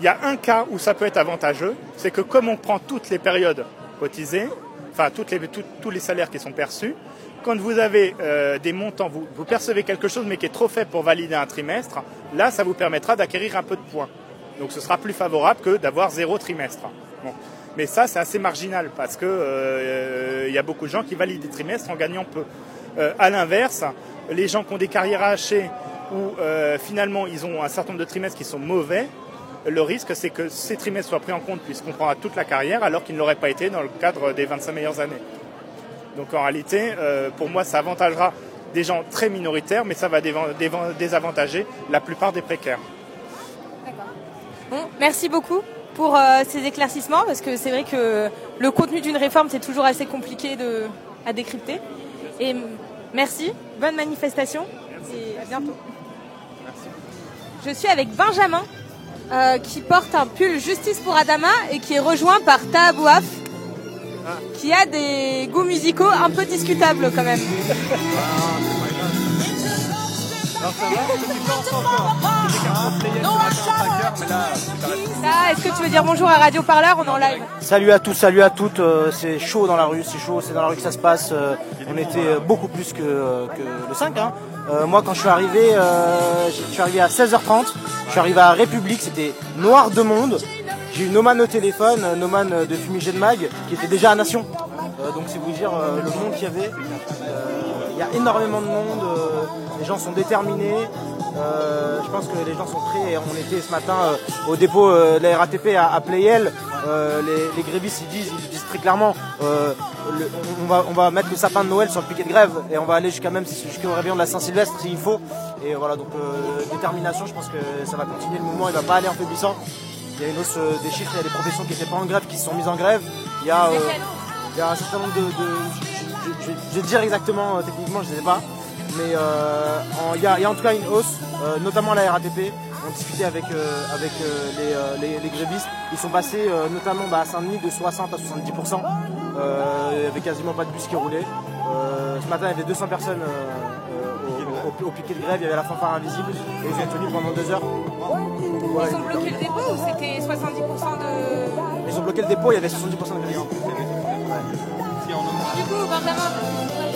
il y a un cas où ça peut être avantageux, c'est que comme on prend toutes les périodes cotisées, enfin tous les salaires qui sont perçus, quand vous avez euh, des montants, vous, percevez quelque chose mais qui est trop faible pour valider un trimestre, là, ça vous permettra d'acquérir un peu de points. Donc ce sera plus favorable que d'avoir zéro trimestre. Mais ça, c'est assez marginal parce que euh, il y a beaucoup de gens qui valident des trimestres en gagnant peu. Euh, à l'inverse, les gens qui ont des carrières hachées où euh, finalement ils ont un certain nombre de trimestres qui sont mauvais, le risque c'est que ces trimestres soient pris en compte puisqu'on prendra toute la carrière alors qu'ils ne l'auraient pas été dans le cadre des 25 meilleures années. Donc en réalité, euh, pour moi, ça avantagera des gens très minoritaires, mais ça va désavantager la plupart des précaires. Bon, merci beaucoup pour euh, ces éclaircissements, parce que c'est vrai que le contenu d'une réforme, c'est toujours assez compliqué de, à décrypter. Et merci, bonne manifestation, et à bientôt. Je suis avec Benjamin, euh, qui porte un pull Justice pour Adama et qui est rejoint par Tahabouaf, qui a des goûts musicaux un peu discutables quand même. Là, est-ce que tu veux dire bonjour à Radio Parleur? On est en live. Salut à tous, salut à toutes. euh, c'est chaud dans la rue, c'est chaud, c'est dans la rue que ça se passe. euh, on était beaucoup plus que, que le 5. hein. Euh, moi, quand je suis arrivé, euh, je suis arrivé à 16h30. Je suis arrivé à République, c'était noir de monde. J'ai eu Noman au téléphone, euh, Noman de Fumigène Mag, qui était déjà à Nation. Donc c'est vous dire le monde qu'il y avait. Il y a énormément de monde, les gens sont déterminés. Euh, je pense que les gens sont prêts. Et on était ce matin euh, au dépôt euh, de la RATP à, Playel. Les, grévistes ils disent, ils disent très clairement on, va, on va mettre le sapin de Noël sur le piquet de grève et on va aller jusqu'à même jusqu'au réveillon de la Saint-Sylvestre s'il faut. Et voilà donc détermination, je pense que ça va continuer le mouvement, il va pas aller en faiblissant. Il y a une hausse des chiffres, il y a des professions qui n'étaient pas en grève qui se sont mises en grève. Il y a, il y a un certain nombre de. je, je- vais dire exactement, techniquement, je ne sais pas. Mais euh, il y, a, il y a en tout cas une hausse, euh, notamment à la RATP. On discutait avec, euh, avec les, les- les grévistes. Ils sont passés notamment bah, à Saint-Denis de 60 à 70%. Euh, il n'y avait quasiment pas de bus qui roulait. Ce matin, il y avait 200 personnes au, au- au piquet de grève. Il y avait la fanfare invisible. Et ils ont tenu pendant deux heures. Ils ont bloqué le dépôt ou c'était 70% de. Ils ont bloqué le dépôt, il y avait 70% de grévistes. Du coup, Benjamin,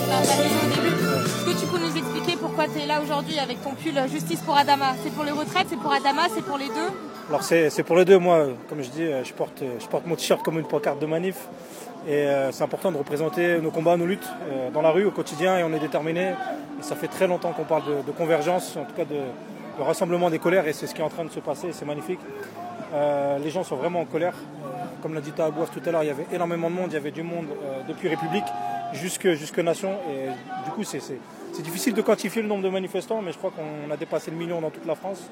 Est-ce que tu peux nous expliquer pourquoi tu es là aujourd'hui avec ton pull Justice pour Adama? C'est pour les retraites, c'est pour Adama, c'est pour les deux? Alors c'est pour les deux, moi, comme je dis, je porte, je porte mon t-shirt comme une pancarte de manif. Et euh, c'est important de représenter nos combats, nos luttes euh, dans la rue au quotidien et on est déterminé. Ça fait très longtemps qu'on parle de, convergence, en tout cas de, rassemblement des colères et c'est ce qui est en train de se passer et c'est magnifique. Euh, les gens sont vraiment en colère. Comme l'a dit Tahabouaf tout à l'heure, il y avait énormément de monde, il y avait du monde depuis République jusque, jusque Nation. Du coup, c'est difficile de quantifier le nombre de manifestants, mais je crois qu'on a dépassé le million dans toute la France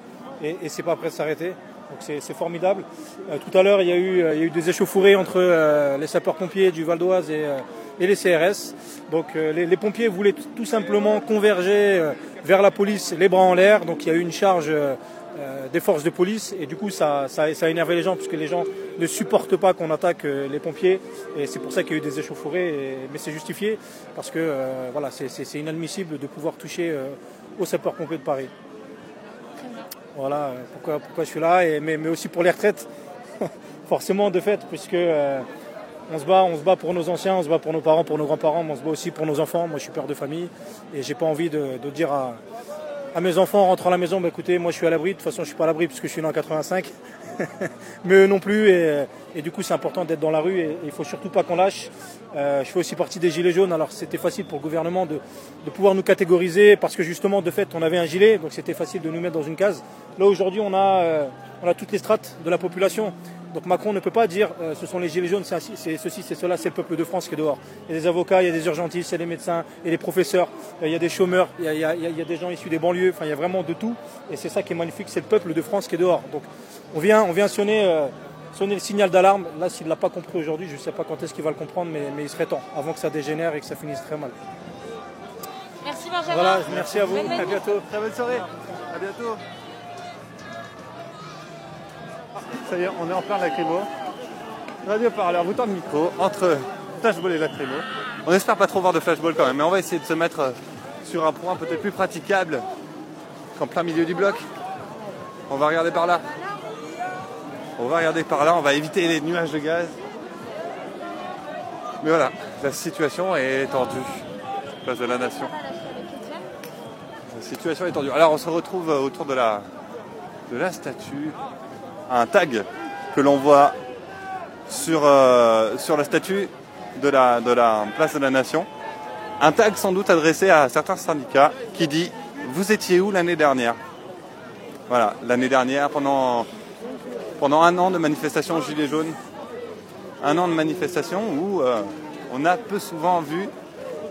et, c'est pas prêt de s'arrêter. Donc c'est formidable. Euh, tout à l'heure, il, y a eu, euh, il y a eu des échauffourées entre euh, les sapeurs-pompiers du Val d'Oise et, les CRS. Donc les, les pompiers voulaient tout simplement converger vers la police, les bras en l'air. Donc il y a eu une charge euh, des forces de police et du coup ça, ça, ça a énervé les gens puisque les gens ne supportent pas qu'on attaque euh, les pompiers et c'est pour ça qu'il y a eu des échauffourées mais c'est justifié parce que euh, voilà c'est- inadmissible de pouvoir toucher euh, aux sapeurs-pompiers de Paris. Voilà pourquoi, pourquoi je suis là et, mais, mais aussi pour les retraites [LAUGHS] forcément de fait puisque on se bat, on se bat pour nos anciens, on se bat pour nos parents, pour nos grands-parents, mais on se bat aussi pour nos enfants. Moi, je suis père de famille et j'ai pas envie de, de dire à, à mes enfants en rentrant à la maison, bah, écoutez, moi je suis à l'abri. De toute façon, je suis pas à l'abri puisque je suis né en 85, [LAUGHS] mais eux non plus. Et, et du coup, c'est important d'être dans la rue et il faut surtout pas qu'on lâche. Euh, je fais aussi partie des gilets jaunes. Alors, c'était facile pour le gouvernement de, de pouvoir nous catégoriser parce que justement, de fait, on avait un gilet, donc c'était facile de nous mettre dans une case. Là, aujourd'hui, on a, euh, on a toutes les strates de la population. Donc Macron ne peut pas dire euh, ce sont les gilets jaunes, c'est ceci, c'est cela, c'est le peuple de France qui est dehors. Il y a des avocats, il y a des urgentistes, il y a des médecins, il y a des professeurs, euh, il y a des chômeurs, il y a, il y a- il y a- il y a des gens issus des banlieues, enfin il y a vraiment de tout. Et c'est ça qui est magnifique, c'est le peuple de France qui est dehors. Donc on vient, on vient sonner, euh, sonner le signal d'alarme. Là, s'il ne l'a pas compris aujourd'hui, je ne sais pas quand est-ce qu'il va le comprendre, mais, mais il serait temps, avant que ça dégénère et que ça finisse très mal. Merci Benjamin. Voilà, merci à vous, Bonne à bientôt. Très bonne soirée. À bientôt. Ça y est, on est en plein lacrymo. Radio parleur, bouton de micro, entre flashball et lacrymo. On espère pas trop voir de flashball quand même, mais on va essayer de se mettre euh, sur un point peut-être plus praticable qu'en plein milieu du bloc. On va regarder par là. On va regarder par là, on va éviter les nuages de gaz. Mais voilà, la situation est tendue. Place de la Nation. La situation est tendue. Alors on se retrouve euh, autour de la, de la statue. Un tag que l'on voit sur, euh, sur la statue de la, de la place de la Nation. Un tag sans doute adressé à certains syndicats qui dit Vous étiez où l'année dernière? Voilà, l'année dernière, pendant, pendant un an de manifestation Gilets jaunes, un an de manifestation où euh, on a peu souvent vu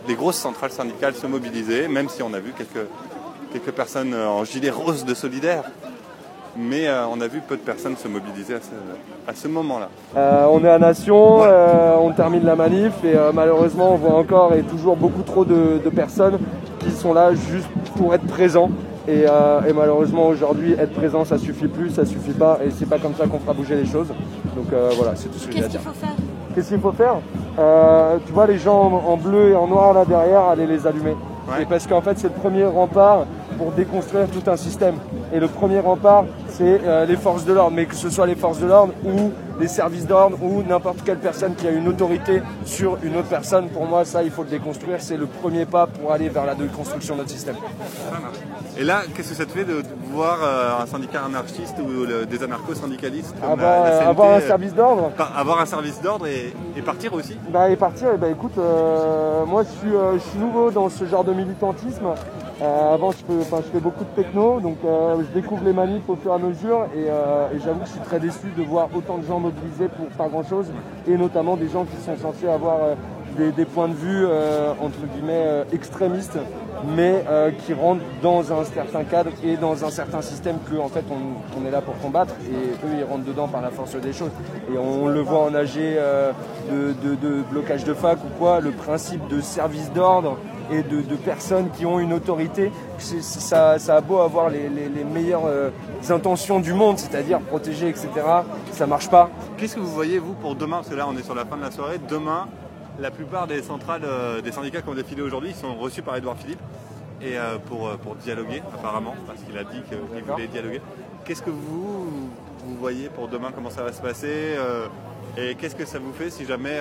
des grosses centrales syndicales se mobiliser, même si on a vu quelques, quelques personnes en gilet rose de solidaire. Mais euh, on a vu peu de personnes se mobiliser à ce, à ce moment-là. Euh, on est à Nation, euh, on termine la manif et euh, malheureusement on voit encore et toujours beaucoup trop de, de personnes qui sont là juste pour être présents. Et, euh, et malheureusement aujourd'hui être présent ça suffit plus, ça suffit pas et c'est pas comme ça qu'on fera bouger les choses. Donc euh, voilà, c'est tout ce que j'ai à Qu'est-ce dire. qu'il faut faire? Qu'est-ce qu'il faut faire? Euh, Tu vois les gens en, en bleu et en noir là derrière, allez les allumer. Et parce qu'en fait c'est le premier rempart pour déconstruire tout un système. Et le premier rempart c'est euh, les forces de l'ordre, mais que ce soit les forces de l'ordre ou les services d'ordre ou n'importe quelle personne qui a une autorité sur une autre personne, pour moi ça il faut le déconstruire, c'est le premier pas pour aller vers la déconstruction de notre système. Et là, qu'est-ce que ça te fait de, voir euh, un syndicat anarchiste ou le- des anarcho-syndicalistes Avoir, euh, un euh, service d'ordre Avoir un service d'ordre et, et partir aussi? Bah et partir, eh ben, écoute, moi je suis, je suis nouveau dans ce genre de militantisme. Euh, avant je fais, beaucoup de techno, donc euh, je découvre les manifs au fur et à mesure et, euh, et j'avoue que je suis très déçu de voir autant de gens mobilisés pour pas grand chose et notamment des gens qui sont censés avoir des, points de vue entre guillemets extrémistes mais qui rentrent dans un certain cadre et dans un certain système que en fait on, est là pour combattre et eux ils rentrent dedans par la force des choses. Et on le voit en AG de blocage de fac ou quoi le principe de service d'ordre et de, de personnes qui ont une autorité ça, ça a beau avoir les, les- les meilleures euh, intentions du monde c'est-à-dire protéger etc ça marche pas Qu'est-ce que vous voyez, vous, pour demain? Parce que là, on est sur la fin de la soirée. Demain, la plupart des centrales, euh, des syndicats qui ont défilé aujourd'hui, ils sont reçus par Édouard Philippe et, euh, pour, pour dialoguer, apparemment, parce qu'il a dit qu'il voulait dialoguer. Qu'est-ce que vous, vous voyez pour demain? Comment ça va se passer Et qu'est-ce que ça vous fait si jamais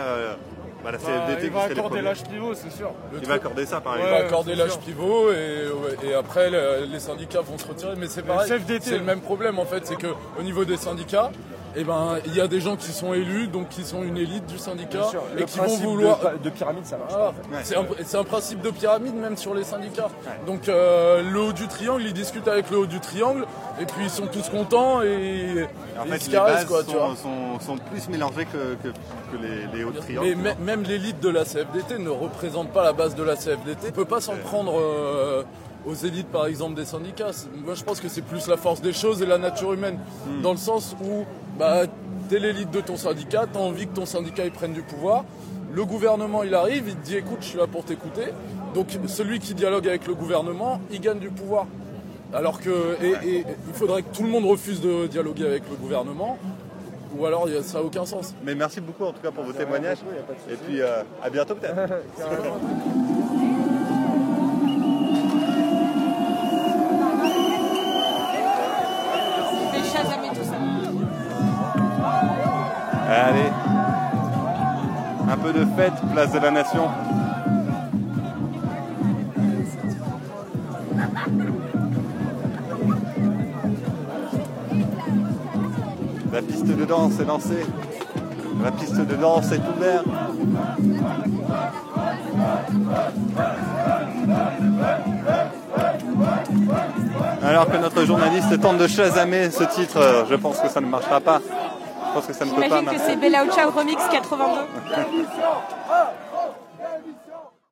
Bah, la Bah, CFDT il va accorder l'âge pivot, c'est sûr. Il va accorder ça, par Ouais, exemple. Il va accorder l'âge pivot et, et après le- les syndicats vont se retirer. Mais c'est Le pareil, c'est le même problème en fait, c'est que au niveau des syndicats, eh ben, il y a des gens qui sont élus, donc qui sont une élite du syndicat sûr, et qui vont vouloir. de- de pyramide, ça marche en fait. C'est un, principe de pyramide même sur les syndicats. Donc euh, le haut du triangle, ils discutent avec le haut du triangle et puis ils sont tous contents et, En et fait, ils se caressent quoi, tu sont, vois. sont- sont plus mélangées que, que- que les, les hauts triangles. Mais même l'élite de la CFDT ne représente pas la base de la CFDT. On peut pas s'en prendre euh, aux élites, par exemple, des syndicats. Moi, je pense que c'est plus la force des choses et la nature humaine. Hmm. Dans le sens où, bah, t'es l'élite de ton syndicat, t'as envie que ton syndicat il prenne du pouvoir. Le gouvernement, il arrive, il te dit, écoute, je suis là pour t'écouter. Donc, celui qui dialogue avec le gouvernement, il gagne du pouvoir. Alors que, et, et il faudrait que tout le monde refuse de dialoguer avec le gouvernement, ou alors il y a- ça n'a aucun sens. Mais merci beaucoup en tout cas pour vos témoignages. Et puis euh, à bientôt peut-être. [LAUGHS] Allez. Un peu de fête, place de la nation. La piste de danse est lancée. La piste de danse est ouverte. Alors que notre journaliste tente de chasamer ce titre, je pense que ça ne marchera pas. Je pense que ça ne peut pas J'imagine que c'est Bella Ciao Remix 82. [LAUGHS]